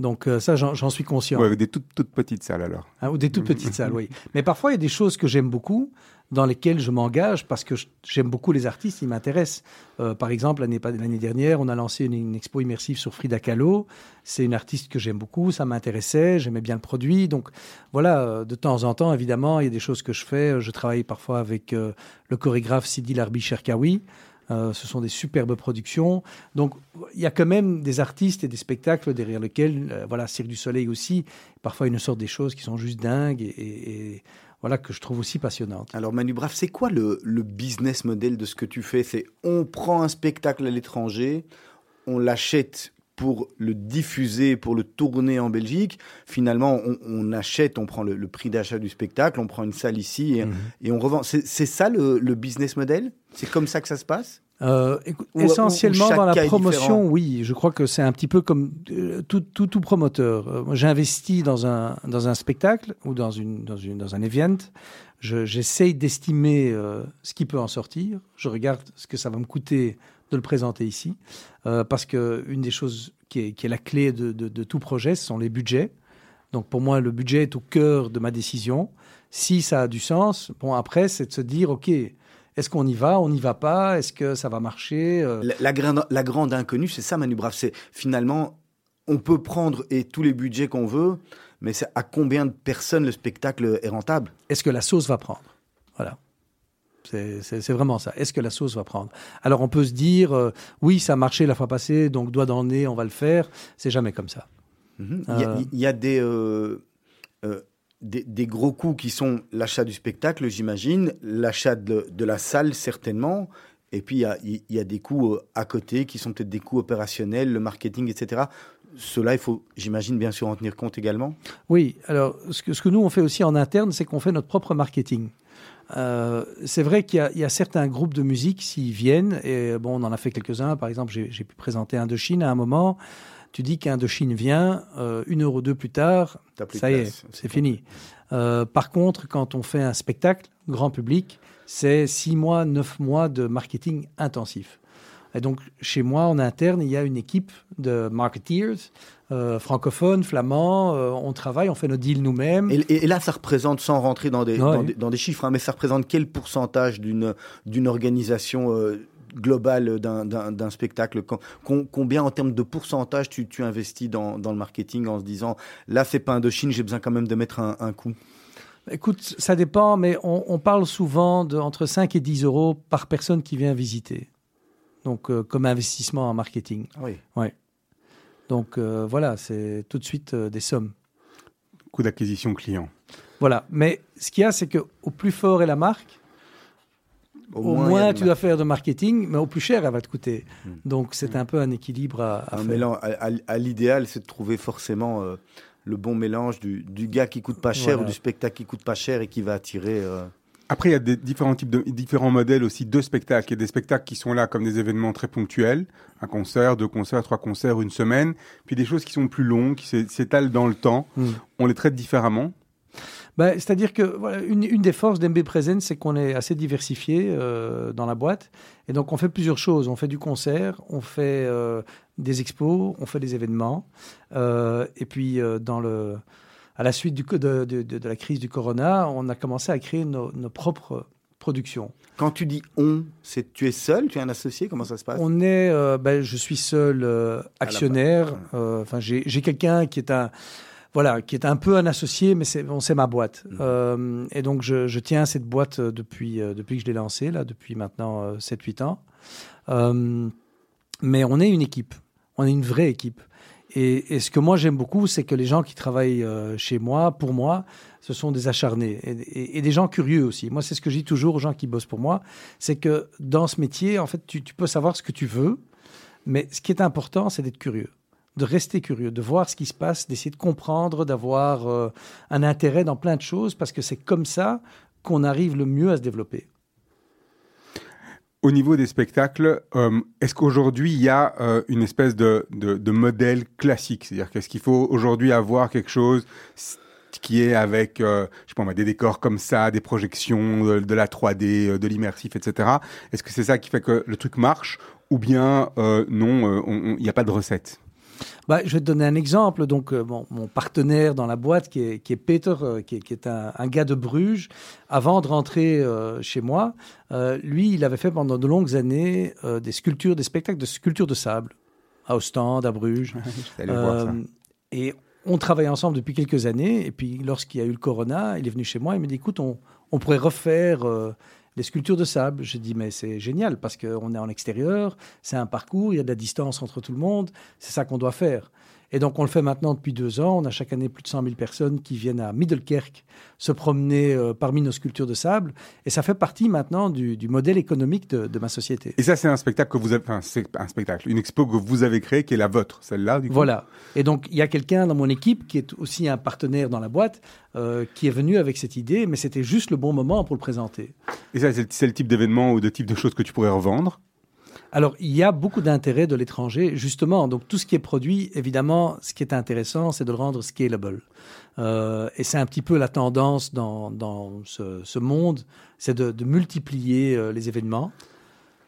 Donc euh, ça, j'en suis conscient. Avec des toutes, toutes petites salles alors Hein, ou des toutes petites salles, oui. Mais parfois, il y a des choses que j'aime beaucoup, dans lesquelles je m'engage parce que j'aime beaucoup les artistes, ils m'intéressent. Euh, par exemple, l'année dernière, on a lancé une, une expo immersive sur Frida Kahlo. C'est une artiste que j'aime beaucoup, ça m'intéressait, j'aimais bien le produit. Donc voilà, euh, de temps en temps, évidemment, il y a des choses que je fais. Je travaille parfois avec euh, le chorégraphe Sidi Larbi Cherkaoui. Euh, ce sont des superbes productions. Donc, il y a quand même des artistes et des spectacles derrière lesquels, euh, voilà, Cirque du Soleil aussi, parfois ils nous sortent des choses qui sont juste dingues. Et, et- et voilà, que je trouve aussi passionnante. Alors Manu Brave, c'est quoi le, le, business model de ce que tu fais? C'est on prend un spectacle à l'étranger, on l'achète pour le diffuser, pour le tourner en Belgique. Finalement, on, achète, on prend le, prix d'achat du spectacle, on prend une salle ici et, mhm. on revend. C'est ça le, business model? C'est comme ça que ça se passe? Euh, essentiellement dans la promotion, oui. Je crois que c'est un petit peu comme euh, tout, tout, tout, promoteur. Euh, j'ai investi dans un, dans un spectacle ou dans, une, dans, une, dans un event. J'essaye d'estimer ce qui peut en sortir. Je regarde ce que ça va me coûter de le présenter ici. Parce qu'une des choses qui est, qui est la clé de, de, tout projet, ce sont les budgets. Donc pour moi, le budget est au cœur de ma décision. Si ça a du sens, bon après, c'est de se dire, OK, est-ce qu'on y va, on n'y va pas, est-ce que ça va marcher euh? la, la, grande, la grande inconnue, c'est ça, Manu Brave, c'est finalement, on peut prendre et tous les budgets qu'on veut, mais c'est à combien de personnes le spectacle est rentable? Est-ce que la sauce va prendre? Voilà. C'est vraiment ça. Est-ce que la sauce va prendre? Alors on peut se dire, euh, oui, ça a marché la fois passée, donc doigt dans le nez, on va le faire. C'est jamais comme ça. Mhm. Il y, a, euh, euh, des, gros coûts qui sont l'achat du spectacle, j'imagine, l'achat de, la salle, certainement. Et puis il y, a, des coûts à côté qui sont peut-être des coûts opérationnels, le marketing, etc. Cela, il faut, j'imagine, bien sûr en tenir compte également. Oui, alors ce que, ce que nous, on fait aussi en interne, c'est qu'on fait notre propre marketing. Euh, c'est vrai qu'il y, a certains groupes de musique, s'ils viennent, et bon, on en a fait quelques-uns, par exemple, j'ai pu présenter Indochine à un moment, tu dis qu'Indochine vient, euh, une heure ou deux plus tard, ça y est, c'est fini. Euh, par contre, quand on fait un spectacle, grand public, c'est six mois, neuf mois de marketing intensif. Et donc, chez moi, en interne, il y a une équipe de marketeers, euh, francophones, flamands, euh, on travaille, on fait nos deals nous-mêmes. Et, là, ça représente, sans rentrer dans des, dans, des chiffres, hein, mais ça représente quel pourcentage d'une organisation euh, globale d'un spectacle Combien en termes de pourcentage tu, tu investis dans, dans, le marketing en se disant, là, c'est pas Indochine, j'ai besoin quand même de mettre un, un coup? Écoute, ça dépend, mais on, on, parle souvent de entre 5 et 10 euros par personne qui vient visiter donc euh, comme investissement en marketing. Oui. Ouais. Donc euh, voilà, c'est tout de suite euh, des sommes. Coût d'acquisition client. Voilà, mais ce qu'il y a, c'est que au plus fort est la marque, au, moins, tu dois faire de marketing, mais au plus cher, elle va te coûter. Hmm. Donc c'est un peu un équilibre à, à faire. à, l'idéal, c'est de trouver forcément le bon mélange du, du, gars qui coûte pas cher ou du spectacle qui coûte pas cher et qui va attirer. Après, il y a des différents types de différents modèles aussi de spectacles. Il y a des spectacles qui sont là comme des événements très ponctuels, un concert, deux concerts, trois concerts, une semaine. Puis des choses qui sont plus longues, qui s'étalent dans le temps. Hmm. On les traite différemment. Bah, C'est-à-dire que voilà, une, une, des forces d'MB Present, c'est qu'on est assez diversifié euh, dans la boîte. Et donc, on fait plusieurs choses. On fait du concert, on fait euh, des expos, on fait des événements. Euh, et puis, dans le à la suite du, de, de, de, la crise du corona, on a commencé à créer nos, propres productions. Quand tu dis on, c'est tu es seul, tu es un associé, comment ça se passe? On est, euh, ben, je suis seul euh, actionnaire. Euh, enfin, j'ai quelqu'un qui est un, voilà, qui est un peu un associé, mais c'est bon, c'est ma boîte. Mmh. et donc je, je, tiens cette boîte depuis depuis que je l'ai lancée là, depuis maintenant 7-8 ans. mais on est une équipe, on est une vraie équipe. Et, ce que moi j'aime beaucoup, c'est que les gens qui travaillent euh, chez moi, pour moi, ce sont des acharnés et, des gens curieux aussi. Moi, c'est ce que je dis toujours aux gens qui bossent pour moi, c'est que dans ce métier, en fait, tu, peux savoir ce que tu veux, mais ce qui est important, c'est d'être curieux, de rester curieux, de voir ce qui se passe, d'essayer de comprendre, d'avoir euh, un intérêt dans plein de choses, parce que c'est comme ça qu'on arrive le mieux à se développer. Au niveau des spectacles, euh, est-ce qu'aujourd'hui il y a euh, une espèce de, de, modèle classique? C'est-à-dire qu'est-ce qu'il faut aujourd'hui avoir quelque chose qui est avec, je sais pas, des décors comme ça, des projections, de, la 3D, de l'immersif, etc. Est-ce que c'est ça qui fait que le truc marche? Ou bien non, il n'y a pas de recette? Bah, je vais te donner un exemple. Donc, euh, mon partenaire dans la boîte, qui est, qui est Peter, euh, qui, est, qui est un, un, gars de Bruges, avant de rentrer euh, chez moi, lui, il avait fait pendant de longues années des sculptures, des spectacles de sculptures de sable à Ostende, à Bruges. et on travaillait ensemble depuis quelques années. Et puis, lorsqu'il y a eu le corona, il est venu chez moi. Il me dit Écoute, on, on pourrait refaire les sculptures de sable. J'ai dit, mais c'est génial parce qu'on est en extérieur, c'est un parcours, il y a de la distance entre tout le monde, c'est ça qu'on doit faire. Et donc, on le fait maintenant depuis deux ans. On a chaque année plus de 100 000 personnes qui viennent à Middelkerk se promener euh, parmi nos sculptures de sable. Et ça fait partie maintenant du, modèle économique de, ma société. Et ça, c'est un spectacle que vous avez, enfin, c'est un spectacle, une expo que vous avez créée, qui est la vôtre, celle-là, du coup. Voilà. Et donc, il y a quelqu'un dans mon équipe qui est aussi un partenaire dans la boîte, euh, qui est venu avec cette idée, mais c'était juste le bon moment pour le présenter. Et ça, c'est le type d'événement ou de type de choses que tu pourrais revendre alors, il y a beaucoup d'intérêt de l'étranger, justement. Donc, tout ce qui est produit, évidemment, ce qui est intéressant, c'est de le rendre scalable. Euh, et c'est un petit peu la tendance dans, ce, monde, c'est de, multiplier euh, les événements.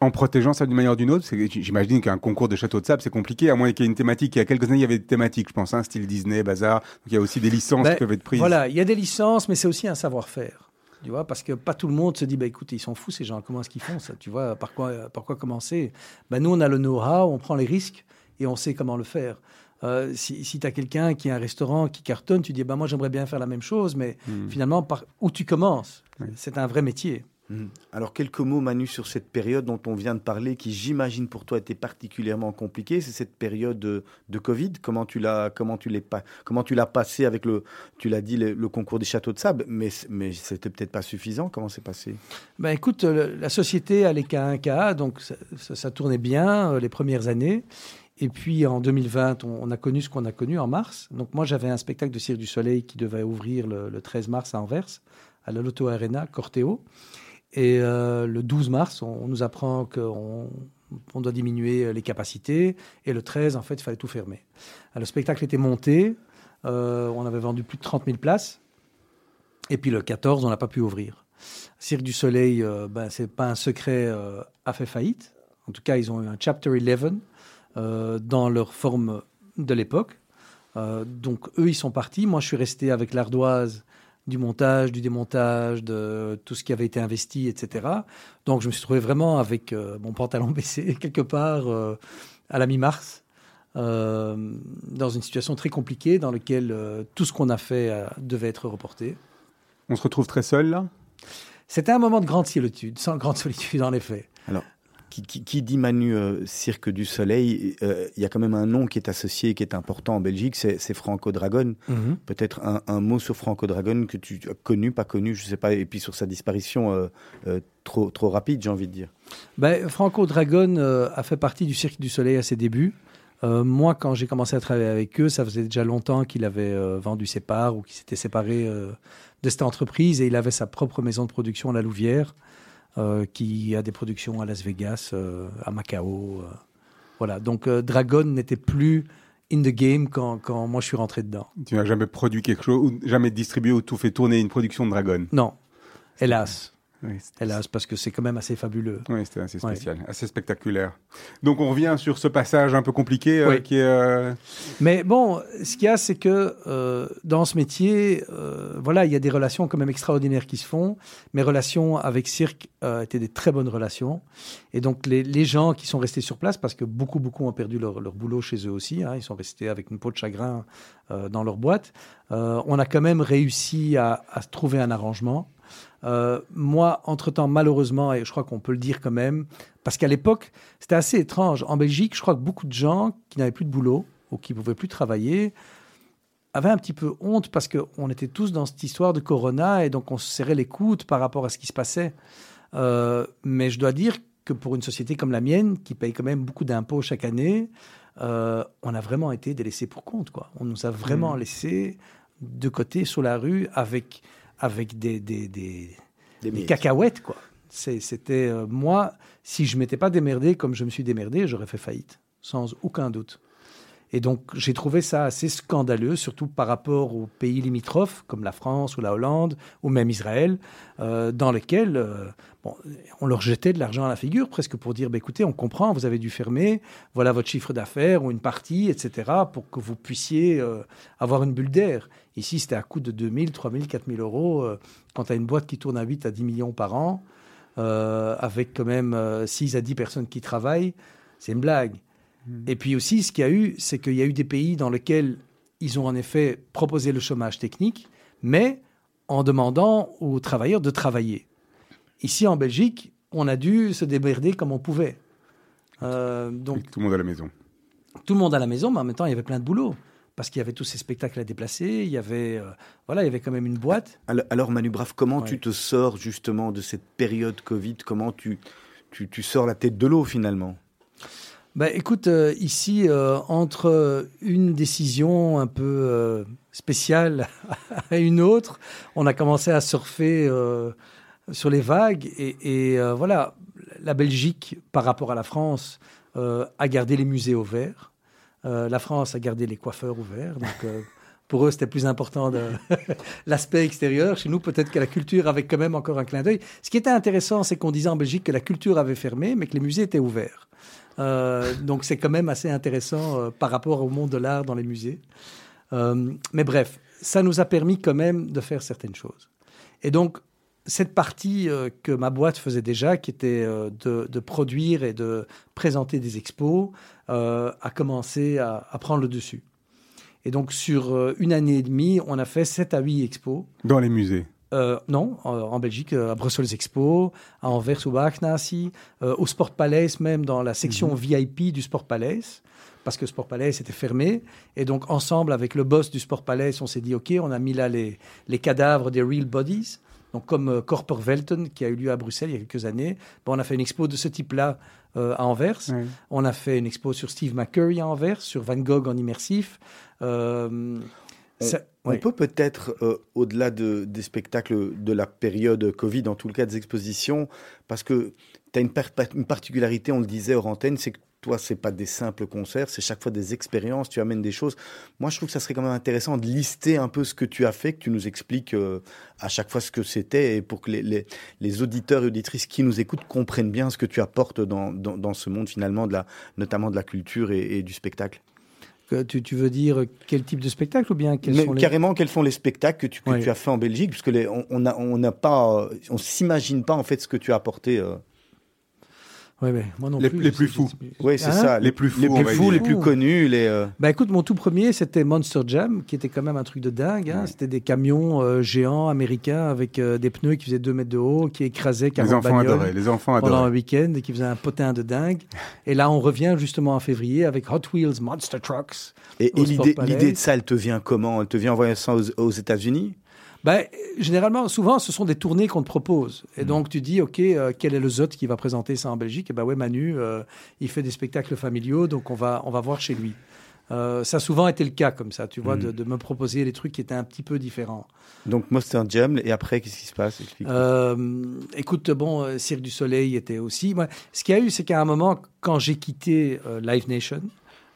En protégeant ça d'une manière ou d'une autre, j'imagine qu'un concours de château de sable, c'est compliqué, à moins qu'il y ait une thématique. Il y a quelques années, il y avait des thématiques, je pense, hein, style Disney, bazar. Donc, il y a aussi des licences ben, qui peuvent être prises. Voilà, il y a des licences, mais c'est aussi un savoir-faire. Tu vois, parce que pas tout le monde se dit, bah, écoute, ils sont fous ces gens, comment est-ce qu'ils font ça Tu vois, par quoi, par quoi commencer? Bah, Nous, on a le know-how, on prend les risques et on sait comment le faire. Euh, si, si tu as quelqu'un qui a un restaurant qui cartonne, tu dis, bah, moi, j'aimerais bien faire la même chose, mais hmm. finalement, par où tu commences? C'est un vrai métier. Mhm. Alors quelques mots Manu sur cette période dont on vient de parler, qui j'imagine pour toi était particulièrement compliquée, c'est cette période de, Covid. Comment tu l'as comment tu l'as passé avec le tu l'as dit le, concours des châteaux de sable, mais mais c'était peut-être pas suffisant. Comment c'est passé? Ben écoute, la société allait qu'à un cas, donc ça, tournait bien euh, les premières années. Et puis en 2020, on, a connu ce qu'on a connu en mars. Donc moi j'avais un spectacle de Cirque du Soleil qui devait ouvrir le, le 13 mars à Anvers, à la Lotto Arena, Corteo. Et euh, le 12 mars, on, nous apprend qu'on on doit diminuer les capacités. Et le 13, en fait, il fallait tout fermer. le spectacle était monté. Euh, on avait vendu plus de 30 000 places. Et puis le 14, on n'a pas pu ouvrir. Cirque du Soleil, euh, ben, c'est pas un secret, a fait faillite. En tout cas, ils ont eu un Chapter 11 dans leur forme de l'époque. donc eux, ils sont partis. Moi, je suis resté avec l'ardoise du montage, du démontage, de tout ce qui avait été investi, etc. Donc je me suis trouvé vraiment avec euh, mon pantalon baissé quelque part euh, à la mi-mars, euh, dans une situation très compliquée dans laquelle tout ce qu'on a fait devait être reporté. On se retrouve très seul là? C'était un moment de grande solitude, sans grande solitude en effet. Alors, qui, dit Manu euh, Cirque du Soleil, euh, il y a quand même un nom qui est associé, qui est important en Belgique, c'est Franco Dragon. Mhm. Peut-être un, mot sur Franco Dragon que tu as connu, pas connu, je sais pas, et puis sur sa disparition euh, trop, trop rapide, j'ai envie de dire. Ben, Franco Dragon a fait partie du Cirque du Soleil à ses débuts. moi, quand j'ai commencé à travailler avec eux, ça faisait déjà longtemps qu'il avait vendu ses parts ou qu'il s'était séparé de cette entreprise et il avait sa propre maison de production à la Louvière. Euh, qui a des productions à Las Vegas, euh, à Macao. Euh. voilà. Donc Dragon n'était plus in the game quand, quand, moi je suis rentré dedans. Tu n'as jamais produit quelque chose, ou jamais distribué ou tout fait tourner une production de Dragon? Non, hélas. Oui, Hélas, parce que c'est quand même assez fabuleux. Oui, c'était assez spécial, assez spectaculaire. Donc on revient sur ce passage un peu compliqué euh, qui est. Euh, Mais bon, ce qu'il y a, c'est que euh, dans ce métier, voilà, il y a des relations quand même extraordinaires qui se font. Mes relations avec Cirque étaient des très bonnes relations. Et donc les, les, gens qui sont restés sur place, parce que beaucoup, beaucoup ont perdu leur, leur boulot chez eux aussi, hein, ils sont restés avec une peau de chagrin dans leur boîte, on a quand même réussi à, à trouver un arrangement. Euh, moi, entre-temps, malheureusement, et je crois qu'on peut le dire quand même, parce qu'à l'époque, c'était assez étrange. En Belgique, je crois que beaucoup de gens qui n'avaient plus de boulot ou qui ne pouvaient plus travailler avaient un petit peu honte parce qu'on était tous dans cette histoire de Corona et donc on se serrait les coudes par rapport à ce qui se passait. Euh, mais je dois dire que pour une société comme la mienne, qui paye quand même beaucoup d'impôts chaque année, euh, on a vraiment été délaissés pour compte. Quoi. On nous a vraiment mmh. laissés de côté sur la rue avec avec des, des, des, des cacahuètes, quoi. C'était euh, moi, si je m'étais pas démerdé comme je me suis démerdé, j'aurais fait faillite, sans aucun doute. Et donc, j'ai trouvé ça assez scandaleux, surtout par rapport aux pays limitrophes, comme la France ou la Hollande, ou même Israël, euh, dans lesquels euh, on leur jetait de l'argent à la figure, presque pour dire, bah, écoutez, on comprend, vous avez dû fermer, voilà votre chiffre d'affaires ou une partie, etc., pour que vous puissiez euh, avoir une bulle d'air. Ici, c'était à coût de 2 000, 3 000, 4 000 euros. quand tu as une boîte qui tourne à 8 à 10 millions par an, avec quand même 6 à 10 personnes qui travaillent, c'est une blague. Hmm. Et puis aussi, ce qu'il y a eu, c'est qu'il y a eu des pays dans lesquels ils ont en effet proposé le chômage technique, mais en demandant aux travailleurs de travailler. Ici, en Belgique, on a dû se démerder comme on pouvait. Euh, donc, tout le monde à la maison. Tout le monde à la maison, mais en même temps, il y avait plein de boulot. parce qu'il y avait tous ces spectacles à déplacer, il y avait, euh, voilà, il y avait quand même une boîte. Alors, Manu Brave, comment tu te sors justement de cette période Covid? Comment tu, tu, sors la tête de l'eau finalement? Ben, écoute, euh, ici, euh, entre une décision un peu spéciale à une autre, on a commencé à surfer sur les vagues. Et, voilà, la Belgique, par rapport à la France, a gardé les musées ouverts. Euh, la France a gardé les coiffeurs ouverts. Euh, pour eux, c'était plus important de l'aspect extérieur. Chez nous, peut-être que la culture avait quand même encore un clin d'œil. Ce qui était intéressant, c'est qu'on disait en Belgique que la culture avait fermé, mais que les musées étaient ouverts. Euh, donc, c'est quand même assez intéressant par rapport au monde de l'art dans les musées. mais bref, ça nous a permis quand même de faire certaines choses. Et donc, cette partie que ma boîte faisait déjà, qui était de, produire et de présenter des expos, euh, a commencé à, prendre le dessus. Et donc, sur euh, une année et demie, on a fait 7 à 8 expos. Dans les musées euh, non, en, Belgique, à Brussels Expo, à Anvers ou Bachnassi, au Sport Palace, même dans la section mhm. VIP du Sport Palace, parce que Sport Palace était fermé. Et donc, ensemble, avec le boss du Sport Palace, on s'est dit, OK, on a mis là les, les cadavres des real bodies. Donc, comme Corper Velton, qui a eu lieu à Bruxelles il y a quelques années, bon, on a fait une expo de ce type-là euh, à Anvers. On a fait une expo sur Steve McCurry à Anvers, sur Van Gogh en immersif. Euh, on, peut peut-être, euh, au-delà de, des spectacles de la période Covid, en tout le cas des expositions, parce que tu as une, une, particularité, on le disait hors antenne, c'est que toi, c'est pas des simples concerts, c'est chaque fois des expériences, tu amènes des choses. Moi, je trouve que ça serait quand même intéressant de lister un peu ce que tu as fait, que tu nous expliques euh, à chaque fois ce que c'était, et pour que les, les, auditeurs et auditrices qui nous écoutent comprennent bien ce que tu apportes dans, dans, ce monde finalement, de la, notamment de la culture et, du spectacle. Tu, tu, veux dire quel type de spectacle ou bien quels sont les... Carrément, quels sont les spectacles que tu, que tu as fait en Belgique Puisque les, on n'a on pas, on s'imagine pas en fait ce que tu as apporté. Euh, moi non les, plus. Les plus fous. Oui, c'est hein ça. Les plus fous. Les plus fous, les plus connus. Les, euh, Bah écoute, mon tout premier, c'était Monster Jam, qui était quand même un truc de dingue. Hein. C'était des camions euh, géants américains avec euh, des pneus qui faisaient 2 mètres de haut, qui écrasaient 40 les enfants adoraient, Les enfants adoraient. Pendant un week-end et qui faisaient un potin de dingue. et là, on revient justement en février avec Hot Wheels Monster Trucks. Et, l'idée de ça, elle te vient comment? Elle te vient en voyant ça aux, aux États-Unis? Ben, Généralement, souvent, ce sont des tournées qu'on te propose. Et mm. donc, tu dis, OK, euh, quel est le ZOT qui va présenter ça en Belgique? Et ben ouais, Manu, euh, il fait des spectacles familiaux, donc on va, on va voir chez lui. Euh, ça a souvent été le cas comme ça, tu vois, mm. de, me proposer des trucs qui étaient un petit peu différents. Donc Monster Jam, et après, qu'est-ce qui se passe? Écoute, bon, Cirque du Soleil était aussi... ce qu'il y a eu, c'est qu'à un moment, quand j'ai quitté Live Nation,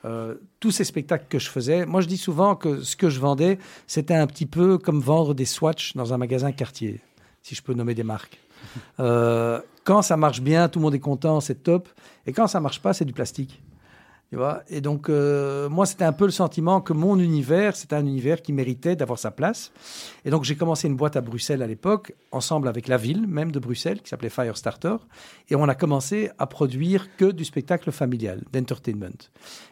euh, tous ces spectacles que je faisais, moi je dis souvent que ce que je vendais, c'était un petit peu comme vendre des swatchs dans un magasin quartier, si je peux nommer des marques. Euh, quand ça marche bien, tout le monde est content, c'est top. Et quand ça marche pas, c'est du plastique et donc, euh, moi, c'était un peu le sentiment que mon univers, c'était un univers qui méritait d'avoir sa place. Et donc, j'ai commencé une boîte à Bruxelles à l'époque, ensemble avec la ville même de Bruxelles, qui s'appelait Firestarter. Et on a commencé à produire que du spectacle familial, d'entertainment.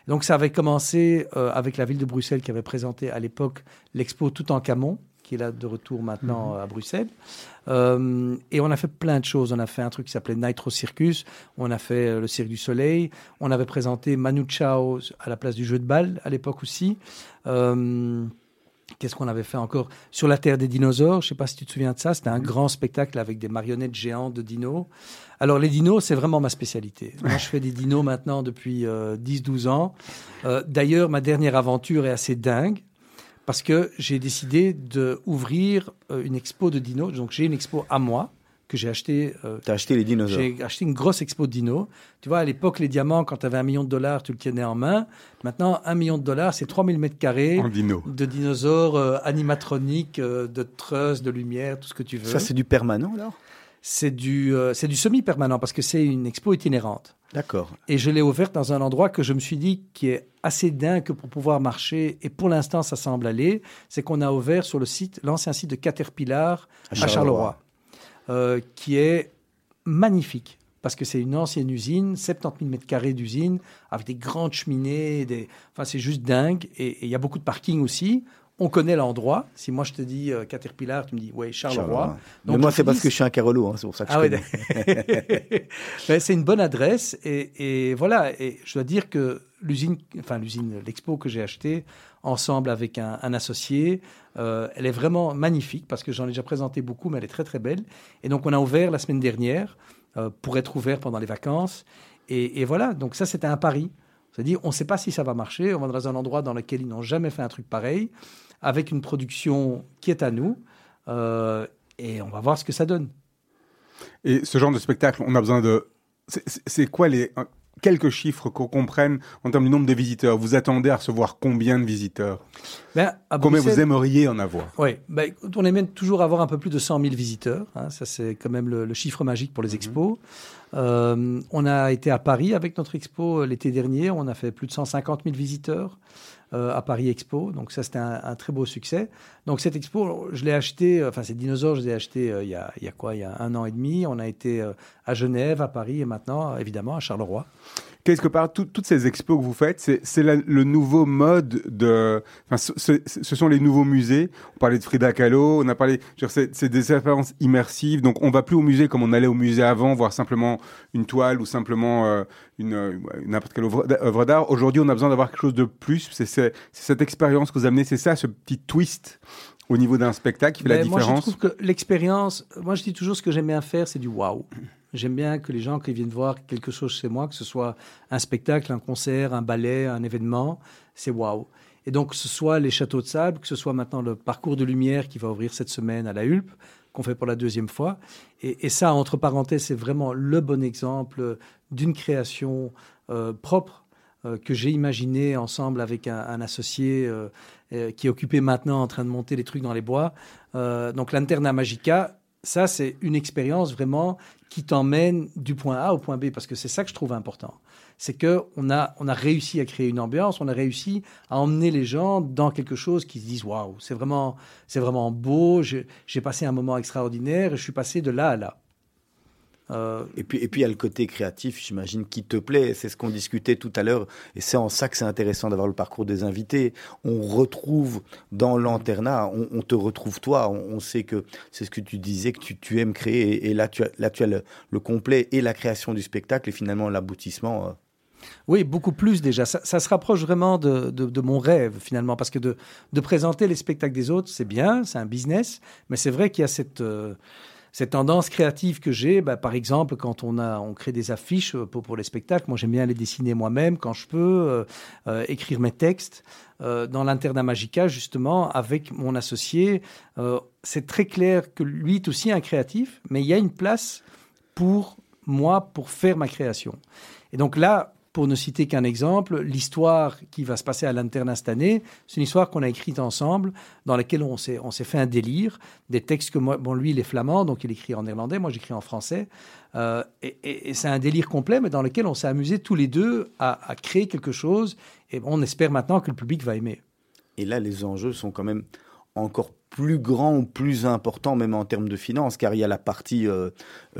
Donc, ça avait commencé euh, avec la ville de Bruxelles qui avait présenté à l'époque l'expo Tout en Camon, qui est là de retour maintenant mhm. à Bruxelles. Euh, et on a fait plein de choses. On a fait un truc qui s'appelait Nitro Circus. On a fait euh, le Cirque du Soleil. On avait présenté Manu Chao à la place du jeu de balle à l'époque aussi. Euh, qu'est-ce qu'on avait fait encore? Sur la Terre des dinosaures, je ne sais pas si tu te souviens de ça, c'était un grand spectacle avec des marionnettes géantes de dinos. Alors les dinos, c'est vraiment ma spécialité. Moi, je fais des dinos maintenant depuis 10-12 ans. D'ailleurs, ma dernière aventure est assez dingue parce que j'ai décidé d'ouvrir euh, une expo de dinos. Donc j'ai une expo à moi que j'ai acheté. Euh, tu as acheté les dinosaures J'ai acheté une grosse expo de dinos. Tu vois, à l'époque, les diamants, quand tu avais un million de dollars, tu le tenais en main. Maintenant, un million de dollars, c'est 3000 mètres carrés de dinosaures euh, animatroniques, de trusses, de lumière, tout ce que tu veux. Ça, c'est du permanent alors? C'est du, c'est du semi-permanent parce que c'est une expo itinérante. D'accord. Et je l'ai ouverte dans un endroit que je me suis dit qui est assez dingue pour pouvoir marcher. Et pour l'instant, ça semble aller. C'est qu'on a ouvert sur le site, l'ancien site de Caterpillar à Charleroi, euh, qui est magnifique. Parce que c'est une ancienne usine, 70 000 mètres carrés d'usine, avec des grandes cheminées. Des... Enfin, c'est juste dingue. Et il y a beaucoup de parking aussi. On connaît l'endroit. Si moi je te dis euh, Caterpillar, tu me dis ouais Charleroi. Donc moi c'est parce que je suis un Carolo, hein, c'est pour ça que je ah connais. Ben, c'est une bonne adresse et, voilà. Et je dois dire que l'usine, enfin l'usine, l'expo que j'ai acheté ensemble avec un, associé, euh, elle est vraiment magnifique parce que j'en ai déjà présenté beaucoup, mais elle est très très belle. Et donc on a ouvert la semaine dernière euh, pour être ouvert pendant les vacances. Et, et voilà. Donc ça c'était un pari. C'est-à-dire, on ne sait pas si ça va marcher. On va dans un endroit dans lequel ils n'ont jamais fait un truc pareil avec une production qui est à nous, euh, et on va voir ce que ça donne. Et ce genre de spectacle, on a besoin de... C'est quoi les quelques chiffres qu'on comprenne en termes du nombre de visiteurs? Vous attendez à recevoir combien de visiteurs? Ben, Combien vous aimeriez en avoir? Oui, ben, on aime toujours avoir un peu plus de 100 000 visiteurs. Hein. ça, c'est quand même le, chiffre magique pour les mhm. expos. Euh, on a été à Paris avec notre expo euh, l'été dernier. On a fait plus de 150 000 visiteurs. Euh, à Paris Expo. Donc ça, c'était un, très beau succès. Donc cette expo, je l'ai acheté, euh, enfin ces dinosaures, je les ai achetés euh, il, y a, il y a quoi? Il y a un an et demi. On a été à Genève, à Paris et maintenant, évidemment, à Charleroi quelque part, toutes ces expos que vous faites, c'est le nouveau mode de. Enfin, ce, sont les nouveaux musées. On parlait de Frida Kahlo, on a parlé. C'est des expériences immersives. Donc, on va plus au musée comme on allait au musée avant, voir simplement une toile ou simplement une n'importe quelle œuvre, d'art. Aujourd'hui, on a besoin d'avoir quelque chose de plus. C'est cette expérience que vous amenez. C'est ça, ce petit twist au niveau d'un spectacle qui fait la différence. Moi, je trouve que l'expérience. Moi, je dis toujours ce que j'aime bien faire, c'est du waouh. J'aime bien que les gens qui viennent voir quelque chose chez moi, que ce soit un spectacle, un concert, un ballet, un événement, c'est waouh. Et donc, que ce soit les châteaux de sable, que ce soit maintenant le parcours de lumière qui va ouvrir cette semaine à la Hulpe, qu'on fait pour la deuxième fois. Et, ça, entre parenthèses, c'est vraiment le bon exemple d'une création euh, propre euh, que j'ai imaginé ensemble avec un, associé euh, qui est occupé maintenant en train de monter les trucs dans les bois. donc, l'Anterna Magica, ça, c'est une expérience vraiment qui t'emmène du point A au point B, parce que c'est ça que je trouve important. C'est qu'on a, on a réussi à créer une ambiance, on a réussi à emmener les gens dans quelque chose qui se disent waouh, c'est vraiment, c'est vraiment beau, j'ai passé un moment extraordinaire et je suis passé de là à là. Euh, et puis, et puis il y a le côté créatif, j'imagine, qui te plaît. C'est ce qu'on discutait tout à l'heure, et c'est en ça que c'est intéressant d'avoir le parcours des invités. On retrouve dans l'anternat, on, te retrouve toi. On, sait que c'est ce que tu disais, que tu, aimes créer, et, là tu as, le, complet et la création du spectacle, et finalement l'aboutissement. Oui, beaucoup plus déjà. Ça, se rapproche vraiment de, de, mon rêve finalement, parce que de, de présenter les spectacles des autres, c'est bien, c'est un business, mais c'est vrai qu'il y a cette... Euh, cette tendance créative que j'ai, bah, par exemple, quand on, a, on crée des affiches euh, pour, les spectacles, moi j'aime bien les dessiner moi-même quand je peux, euh, écrire mes textes. dans l'Internat Magica, justement, avec mon associé, c'est très clair que lui est aussi un créatif, mais il y a une place pour moi pour faire ma création. Et donc là, pour ne citer qu'un exemple, l'histoire qui va se passer à l'internat cette année, c'est une histoire qu'on a écrite ensemble, dans laquelle on s'est, fait un délire, des textes que moi, bon, lui, il est flamand, donc il écrit en néerlandais, moi j'écris en français, euh, et, c'est un délire complet, mais dans lequel on s'est amusé tous les deux à, à créer quelque chose, et on espère maintenant que le public va aimer. Et là, les enjeux sont quand même encore plus grand ou plus important, même en termes de finances, car il y a la partie euh,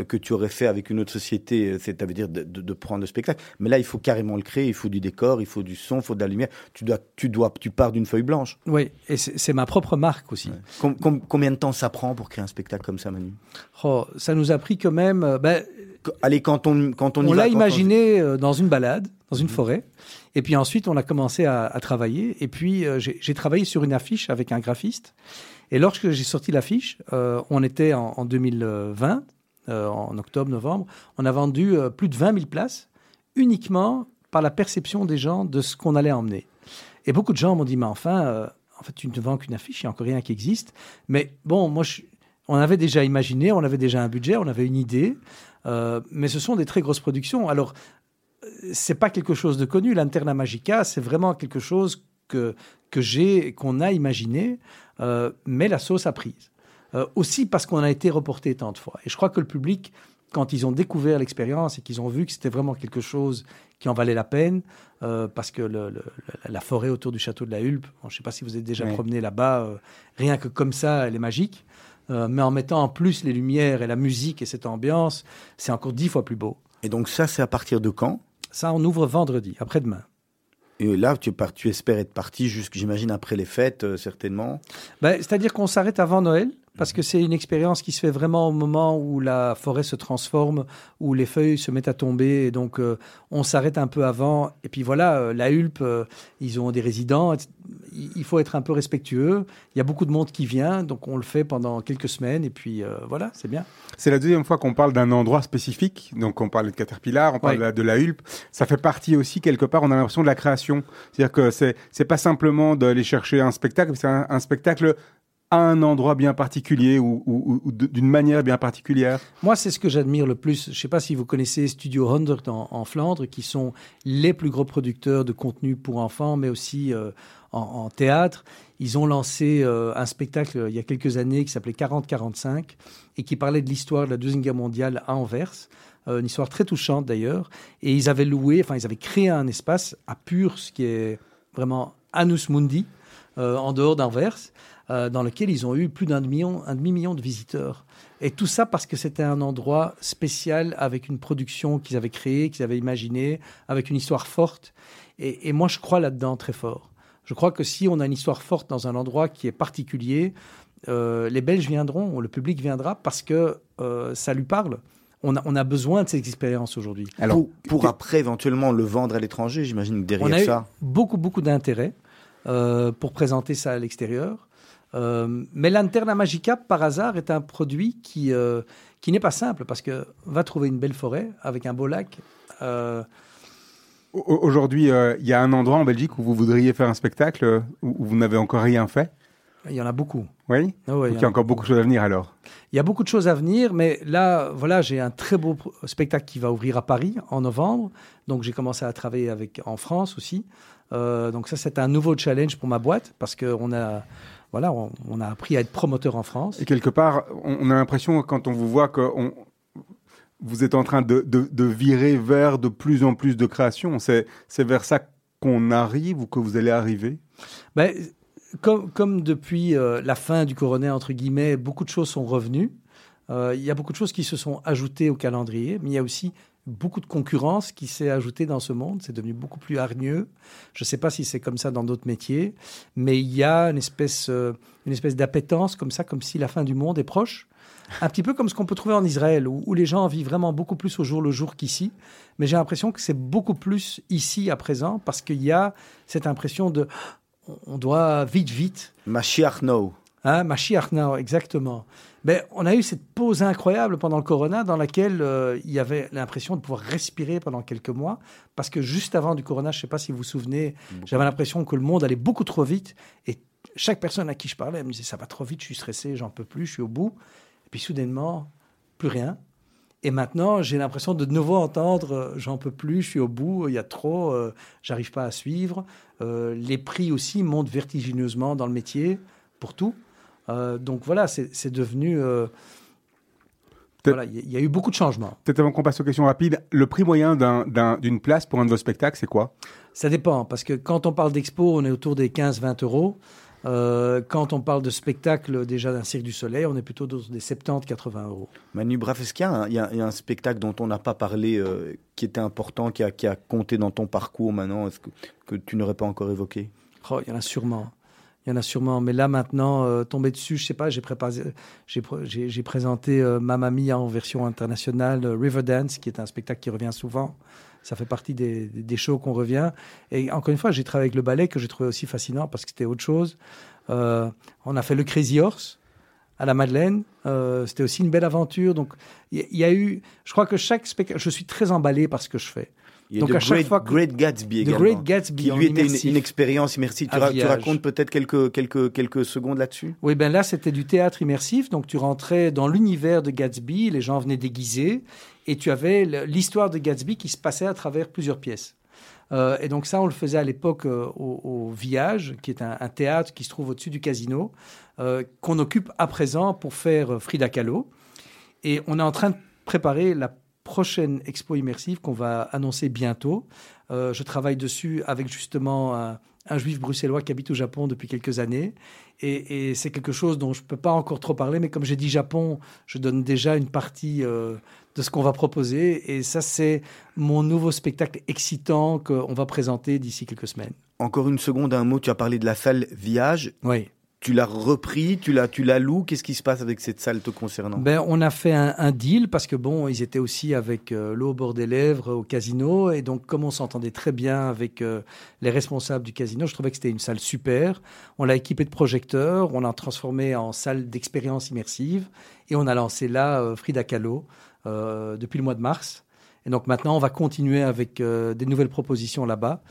que tu aurais fait avec une autre société, euh, c'est-à-dire de, de, prendre le spectacle. Mais là, il faut carrément le créer, il faut du décor, il faut du son, il faut de la lumière. Tu dois, tu dois, tu pars d'une feuille blanche. Oui, et c'est ma propre marque aussi. combien de temps ça prend pour créer un spectacle comme ça, Manu? Oh, Ça nous a pris quand même. Euh, ben, Allez, quand on, quand on, on l'a imaginé dans une balade, dans une mhm. forêt. Et puis ensuite, on a commencé à, à travailler. Et puis, j'ai travaillé sur une affiche avec un graphiste. Et lorsque j'ai sorti l'affiche, euh, on était en, 2020, euh, en octobre, novembre, on a vendu euh, plus de 20 000 places uniquement par la perception des gens de ce qu'on allait emmener. Et beaucoup de gens m'ont dit, mais enfin, en fait, tu ne vends qu'une affiche, il n'y a encore rien qui existe. Mais bon, moi, on avait déjà imaginé, on avait déjà un budget, on avait une idée, mais ce sont des très grosses productions. Alors, c'est pas quelque chose de connu. L'Interna Magica, c'est vraiment quelque chose que, que j'ai, qu'on a imaginé. Euh, mais la sauce a prise. Euh, aussi parce qu'on a été reporté tant de fois. Et je crois que le public, quand ils ont découvert l'expérience et qu'ils ont vu que c'était vraiment quelque chose qui en valait la peine, euh, parce que la forêt autour du château de la Hulpe, je ne sais pas si vous êtes déjà promené là-bas, rien que comme ça, elle est magique. mais en mettant en plus les lumières et la musique et cette ambiance, c'est encore dix fois plus beau. Et donc ça, c'est à partir de quand? Ça, on ouvre vendredi, après-demain. Et là, tu, espères être parti, j'imagine, après les fêtes, certainement. Ben, C'est-à-dire qu'on s'arrête avant Noël parce que c'est une expérience qui se fait vraiment au moment où la forêt se transforme, où les feuilles se mettent à tomber, et donc euh, on s'arrête un peu avant. Et puis voilà, euh, la Hulpe, euh, ils ont des résidents, il faut être un peu respectueux. Il y a beaucoup de monde qui vient, donc on le fait pendant quelques semaines, et puis voilà, c'est bien. C'est la deuxième fois qu'on parle d'un endroit spécifique, donc on parle de Caterpillar, on parle de, la, Hulpe. Ça fait partie aussi quelque part, on a l'impression de la création, c'est-à-dire que c'est c'est pas simplement d'aller chercher un spectacle, c'est un spectacle à un endroit bien particulier ou, d'une manière bien particulière? Moi, c'est ce que j'admire le plus. Je ne sais pas si vous connaissez Studio 100 en, Flandre, qui sont les plus gros producteurs de contenu pour enfants, mais aussi euh, en, théâtre. Ils ont lancé euh, un spectacle euh, il y a quelques années qui s'appelait 40-45 et qui parlait de l'histoire de la Deuxième Guerre mondiale à Anvers. une histoire très touchante d'ailleurs. Et ils avaient loué, enfin, ils avaient créé un espace à Purs, qui est vraiment Anus Mundi, en dehors d'Anvers. Euh, dans lequel ils ont eu plus d'un demi-million demi -million de visiteurs. Et tout ça parce que c'était un endroit spécial avec une production qu'ils avaient créée, qu'ils avaient imaginée, avec une histoire forte. Et, moi, je crois là-dedans très fort. Je crois que si on a une histoire forte dans un endroit qui est particulier, euh, les Belges viendront, le public viendra parce que euh, ça lui parle. On a, on a, besoin de ces expériences aujourd'hui. Alors, pour, après éventuellement le vendre à l'étranger, j'imagine que derrière on a ça. Eu beaucoup, beaucoup d'intérêt pour présenter ça à l'extérieur. Euh, mais l'Anterna Magica, par hasard, est un produit qui, euh, qui n'est pas simple parce que va trouver une belle forêt avec un beau lac. Euh, aujourd'hui, il y a un endroit en Belgique où vous voudriez faire un spectacle où, vous n'avez encore rien fait? Il y en a beaucoup. Oui, ah il y a, encore beaucoup de choses à venir alors? Il y a beaucoup de choses à venir, mais là, voilà, j'ai un très beau spectacle qui va ouvrir à Paris en novembre. Donc j'ai commencé à travailler avec, en France aussi. donc ça, c'est un nouveau challenge pour ma boîte parce qu'on a voilà, on, a appris à être promoteur en France. Et quelque part, on, a l'impression, quand on vous voit, que vous êtes en train de, virer vers de plus en plus de création. C'est vers ça qu'on arrive ou que vous allez arriver? Ben, comme, depuis euh, la fin du coronet, entre guillemets, beaucoup de choses sont revenues. Euh, il y a beaucoup de choses qui se sont ajoutées au calendrier, mais il y a aussi beaucoup de concurrence qui s'est ajoutée dans ce monde. C'est devenu beaucoup plus hargneux. Je ne sais pas si c'est comme ça dans d'autres métiers, mais il y a une espèce, euh, une espèce d'appétence comme ça, comme si la fin du monde est proche. Un petit peu comme ce qu'on peut trouver en Israël, où, les gens vivent vraiment beaucoup plus au jour le jour qu'ici. Mais j'ai l'impression que c'est beaucoup plus ici à présent, parce qu'il y a cette impression de on doit vite, vite. Mashiach now. Hein, Mashiach now, exactement. Ben, on a eu cette pause incroyable pendant le corona dans laquelle euh, il y avait l'impression de pouvoir respirer pendant quelques mois. Parce que juste avant du corona, je ne sais pas si vous vous souvenez, j'avais l'impression que le monde allait beaucoup trop vite. Et chaque personne à qui je parlais me disait Ça va trop vite, je suis stressé, j'en peux plus, je suis au bout. Et puis soudainement, plus rien. Et maintenant, j'ai l'impression de, de nouveau entendre euh, J'en peux plus, je suis au bout, il y a trop, euh, j'arrive pas à suivre. les prix aussi montent vertigineusement dans le métier, pour tout. Euh, donc voilà, c'est devenu. Euh, voilà, il y, a eu beaucoup de changements. Peut-être avant qu'on passe aux questions rapides, le prix moyen d'une place pour un de vos spectacles, c'est quoi? Ça dépend, parce que quand on parle d'expo, on est autour des 15-20 euros. Euh, quand on parle de spectacle déjà d'un Cirque du Soleil, on est plutôt dans des 70-80 euros. Manu Braff, est-ce qu'il y, a un spectacle dont on n'a pas parlé, qui était important, qui a, qui a, compté dans ton parcours maintenant, que, que tu n'aurais pas encore évoqué? Oh, Il y en a sûrement. Il y en a sûrement. Mais là, maintenant, euh, tomber dessus, je sais pas, j'ai présenté euh, Mamma Mia en version internationale, euh, Riverdance, qui est un spectacle qui revient souvent. Ça fait partie des, des shows qu'on revient. Et encore une fois, j'ai travaillé avec le ballet, que j'ai trouvé aussi fascinant parce que c'était autre chose. on a fait le Crazy Horse à la Madeleine. c'était aussi une belle aventure. Donc, il y, y, a eu, je crois que chaque spectacle, je suis très emballé par ce que je fais. Il y a Donc à chaque Great, fois Great Gatsby également, Great Gatsby qui lui était une, une, expérience immersive. Tu, tu racontes peut-être quelques, quelques, quelques secondes là-dessus? Oui, ben là c'était du théâtre immersif. Donc tu rentrais dans l'univers de Gatsby, les gens venaient déguisés, et tu avais l'histoire de Gatsby qui se passait à travers plusieurs pièces. Euh, et donc ça, on le faisait à l'époque euh, au, au, Village, qui est un, un, théâtre qui se trouve au-dessus du casino, euh, qu'on occupe à présent pour faire Frida Kahlo. Et on est en train de préparer la prochaine expo immersive qu'on va annoncer bientôt. je travaille dessus avec justement un, un juif bruxellois qui habite au Japon depuis quelques années. Et, c'est quelque chose dont je ne peux pas encore trop parler, mais comme j'ai dit Japon, je donne déjà une partie euh, de ce qu'on va proposer. Et ça, c'est mon nouveau spectacle excitant qu'on va présenter d'ici quelques semaines. Encore une seconde, un mot, tu as parlé de la salle Viage. Oui tu l'as repris, tu l'as, tu l'as loué. Qu'est-ce qui se passe avec cette salle te concernant? Ben, On a fait un, deal parce que bon, ils étaient aussi avec euh, l'eau au bord des lèvres au casino. Et donc, comme on s'entendait très bien avec euh, les responsables du casino, je trouvais que c'était une salle super. On l'a équipée de projecteurs, on l'a transformée en salle d'expérience immersive. Et on a lancé là euh, Frida Kahlo depuis le mois de mars. Et donc maintenant, on va continuer avec des nouvelles propositions là-bas.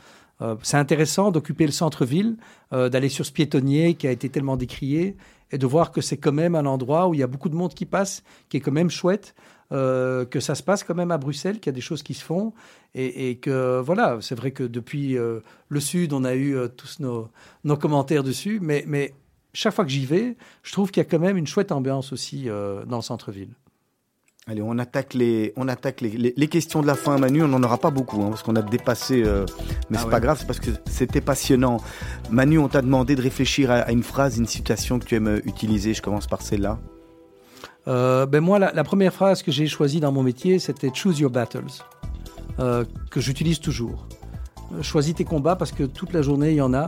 Euh, c'est intéressant d'occuper le centre-ville, euh, d'aller sur ce piétonnier qui a été tellement décrié et de voir que c'est quand même un endroit où il y a beaucoup de monde qui passe, qui est quand même chouette, euh, que ça se passe quand même à Bruxelles, qu'il y a des choses qui se font et, que voilà, c'est vrai que depuis le Sud, on a eu tous nos, nos, commentaires dessus, mais, mais chaque fois que j'y vais, je trouve qu'il y a quand même une chouette ambiance aussi dans le centre-ville. Allez, on attaque les, on attaque les, les, questions de la fin, Manu. On n'en aura pas beaucoup, hein, parce qu'on a dépassé, euh, mais ah c'est pas grave, c'est parce que c'était passionnant. Manu, on t'a demandé de réfléchir à, une phrase, une citation que tu aimes utiliser. Je commence par celle-là. Euh, ben moi, la, première phrase que j'ai choisie dans mon métier, c'était Choose your battles, euh, que j'utilise toujours. Choisis tes combats parce que toute la journée, il y en a.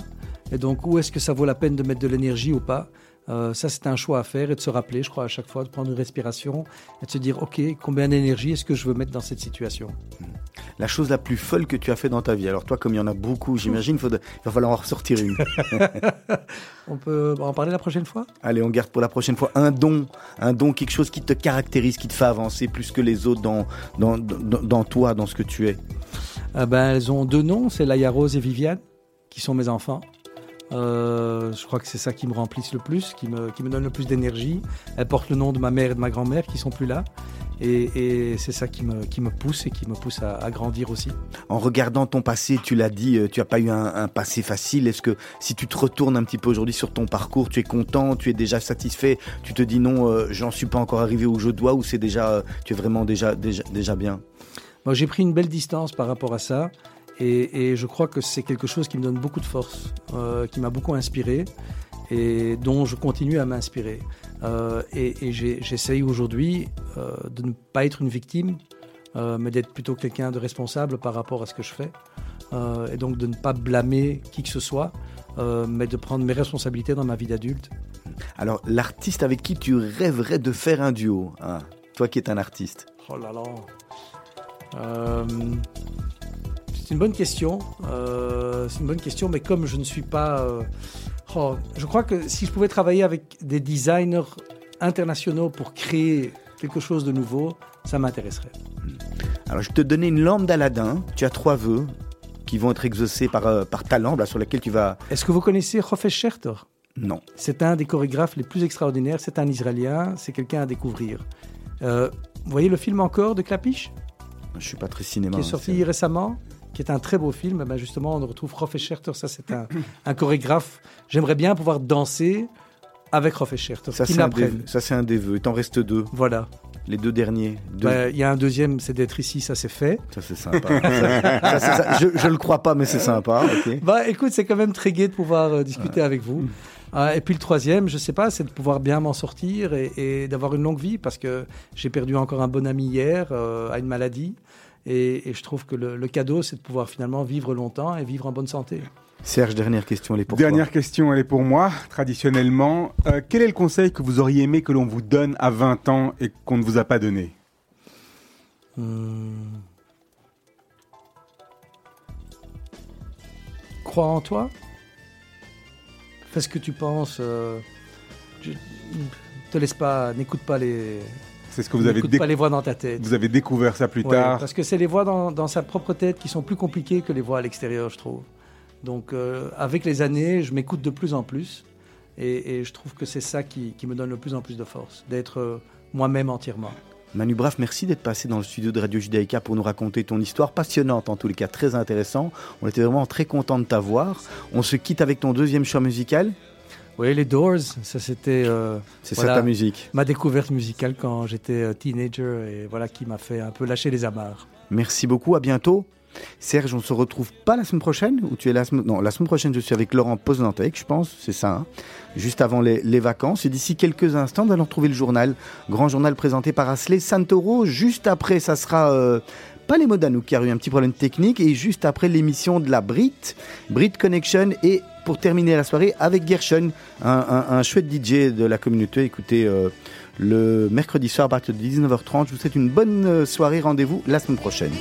Et donc, où est-ce que ça vaut la peine de mettre de l'énergie ou pas? Euh, ça, c'est un choix à faire et de se rappeler, je crois, à chaque fois, de prendre une respiration et de se dire, OK, combien d'énergie est-ce que je veux mettre dans cette situation? La chose la plus folle que tu as fait dans ta vie. Alors toi, comme il y en a beaucoup, j'imagine, il va falloir en ressortir une. on peut en parler la prochaine fois? Allez, on garde pour la prochaine fois un don, un don, quelque chose qui te caractérise, qui te fait avancer plus que les autres dans, dans, dans, toi, dans ce que tu es. Ah ben, elles ont deux noms, c'est Laïa Rose et Viviane, qui sont mes enfants. Euh, je crois que c'est ça qui me remplisse le plus, qui me, qui me donne le plus d'énergie. Elle porte le nom de ma mère et de ma grand-mère qui sont plus là. Et, c'est ça qui me, qui me pousse et qui me pousse à, grandir aussi. En regardant ton passé, tu l'as dit, euh, tu n'as pas eu un, passé facile. Est-ce que si tu te retournes un petit peu aujourd'hui sur ton parcours, tu es content, tu es déjà satisfait, tu te dis non, euh, j'en suis pas encore arrivé où je dois, ou c'est déjà, tu es vraiment déjà, déjà, déjà bien? Moi, j'ai pris une belle distance par rapport à ça. Et, je crois que c'est quelque chose qui me donne beaucoup de force, euh, qui m'a beaucoup inspiré et dont je continue à m'inspirer. Euh, et, j'essaye aujourd'hui euh, de ne pas être une victime, mais d'être plutôt quelqu'un de responsable par rapport à ce que je fais. et donc de ne pas blâmer qui que ce soit, mais de prendre mes responsabilités dans ma vie d'adulte. Alors, l'artiste avec qui tu rêverais de faire un duo, hein, toi qui es un artiste Oh là là c'est une bonne question. Euh, c'est une bonne question, mais comme je ne suis pas. Euh, oh, je crois que si je pouvais travailler avec des designers internationaux pour créer quelque chose de nouveau, ça m'intéresserait. Alors, je te donner une lampe d'Aladin. Tu as trois vœux qui vont être exaucés par, euh, par ta lampe, sur laquelle tu vas. Est-ce que vous connaissez Hofesh Scherter? Non. C'est un des chorégraphes les plus extraordinaires. C'est un Israélien. C'est quelqu'un à découvrir. vous voyez le film encore de Klapiche Je suis pas très cinéma. Qui est sorti récemment? Qui est un très beau film. Ben justement, on retrouve Rolf Scherter, ça c'est un, un, chorégraphe. J'aimerais bien pouvoir danser avec Rolf Scherter. Ça, c'est un, des vœux. Il t'en reste deux. Voilà. Les deux derniers. Ben, il y a un deuxième, c'est d'être ici, ça c'est fait. Ça c'est sympa. je, je le crois pas, mais c'est sympa. Bah écoute, c'est quand même très gai de pouvoir euh, discuter avec vous. Ah, et puis le troisième, je sais pas, c'est de pouvoir bien m'en sortir et, d'avoir une longue vie parce que j'ai perdu encore un bon ami hier euh, à une maladie. Et, je trouve que le, cadeau, c'est de pouvoir finalement vivre longtemps et vivre en bonne santé. Serge, dernière question, elle est pour Dernière question, elle est pour moi. Traditionnellement, euh, quel est le conseil que vous auriez aimé que l'on vous donne à 20 ans et qu'on ne vous a pas donné? Hmm. Crois en toi? Fais ce que tu penses. Euh, te laisse pas, n'écoute pas les, c'est ce que vous avez pas les voix dans ta tête. Vous avez découvert ça plus tard. Parce que c'est les voix dans, sa propre tête qui sont plus compliquées que les voix à l'extérieur, je trouve. Donc, euh, avec les années, je m'écoute de plus en plus. Et, je trouve que c'est ça qui, me donne de plus en plus de force, d'être euh, moi-même entièrement. Manu Braff, merci d'être passé dans le studio de Radio Judaïka pour nous raconter ton histoire passionnante, en tous les cas très intéressant. On était vraiment très content de t'avoir. On se quitte avec ton deuxième choix musical. Oui, les Doors, ça c'était. Euh, c'est ça ta musique. Ma découverte musicale quand j'étais euh, teenager et voilà qui m'a fait un peu lâcher les amarres. Merci beaucoup, à bientôt. Serge, on se retrouve pas la semaine prochaine ou tu es la semaine Non, la semaine prochaine, je suis avec Laurent Poznantec, je pense, c'est ça, hein. juste avant les, vacances. Et d'ici quelques instants, nous allons retrouver le journal, grand journal présenté par Asley Santoro. Juste après, ça sera euh, pas les Modanou qui a eu un petit problème technique, et juste après l'émission de la Brit, Brit Connection, et pour terminer la soirée avec Gershon, un, chouette DJ de la communauté. Écoutez, euh, le mercredi soir à partir de 19h30. Je vous souhaite une bonne euh, soirée. Rendez-vous la semaine prochaine.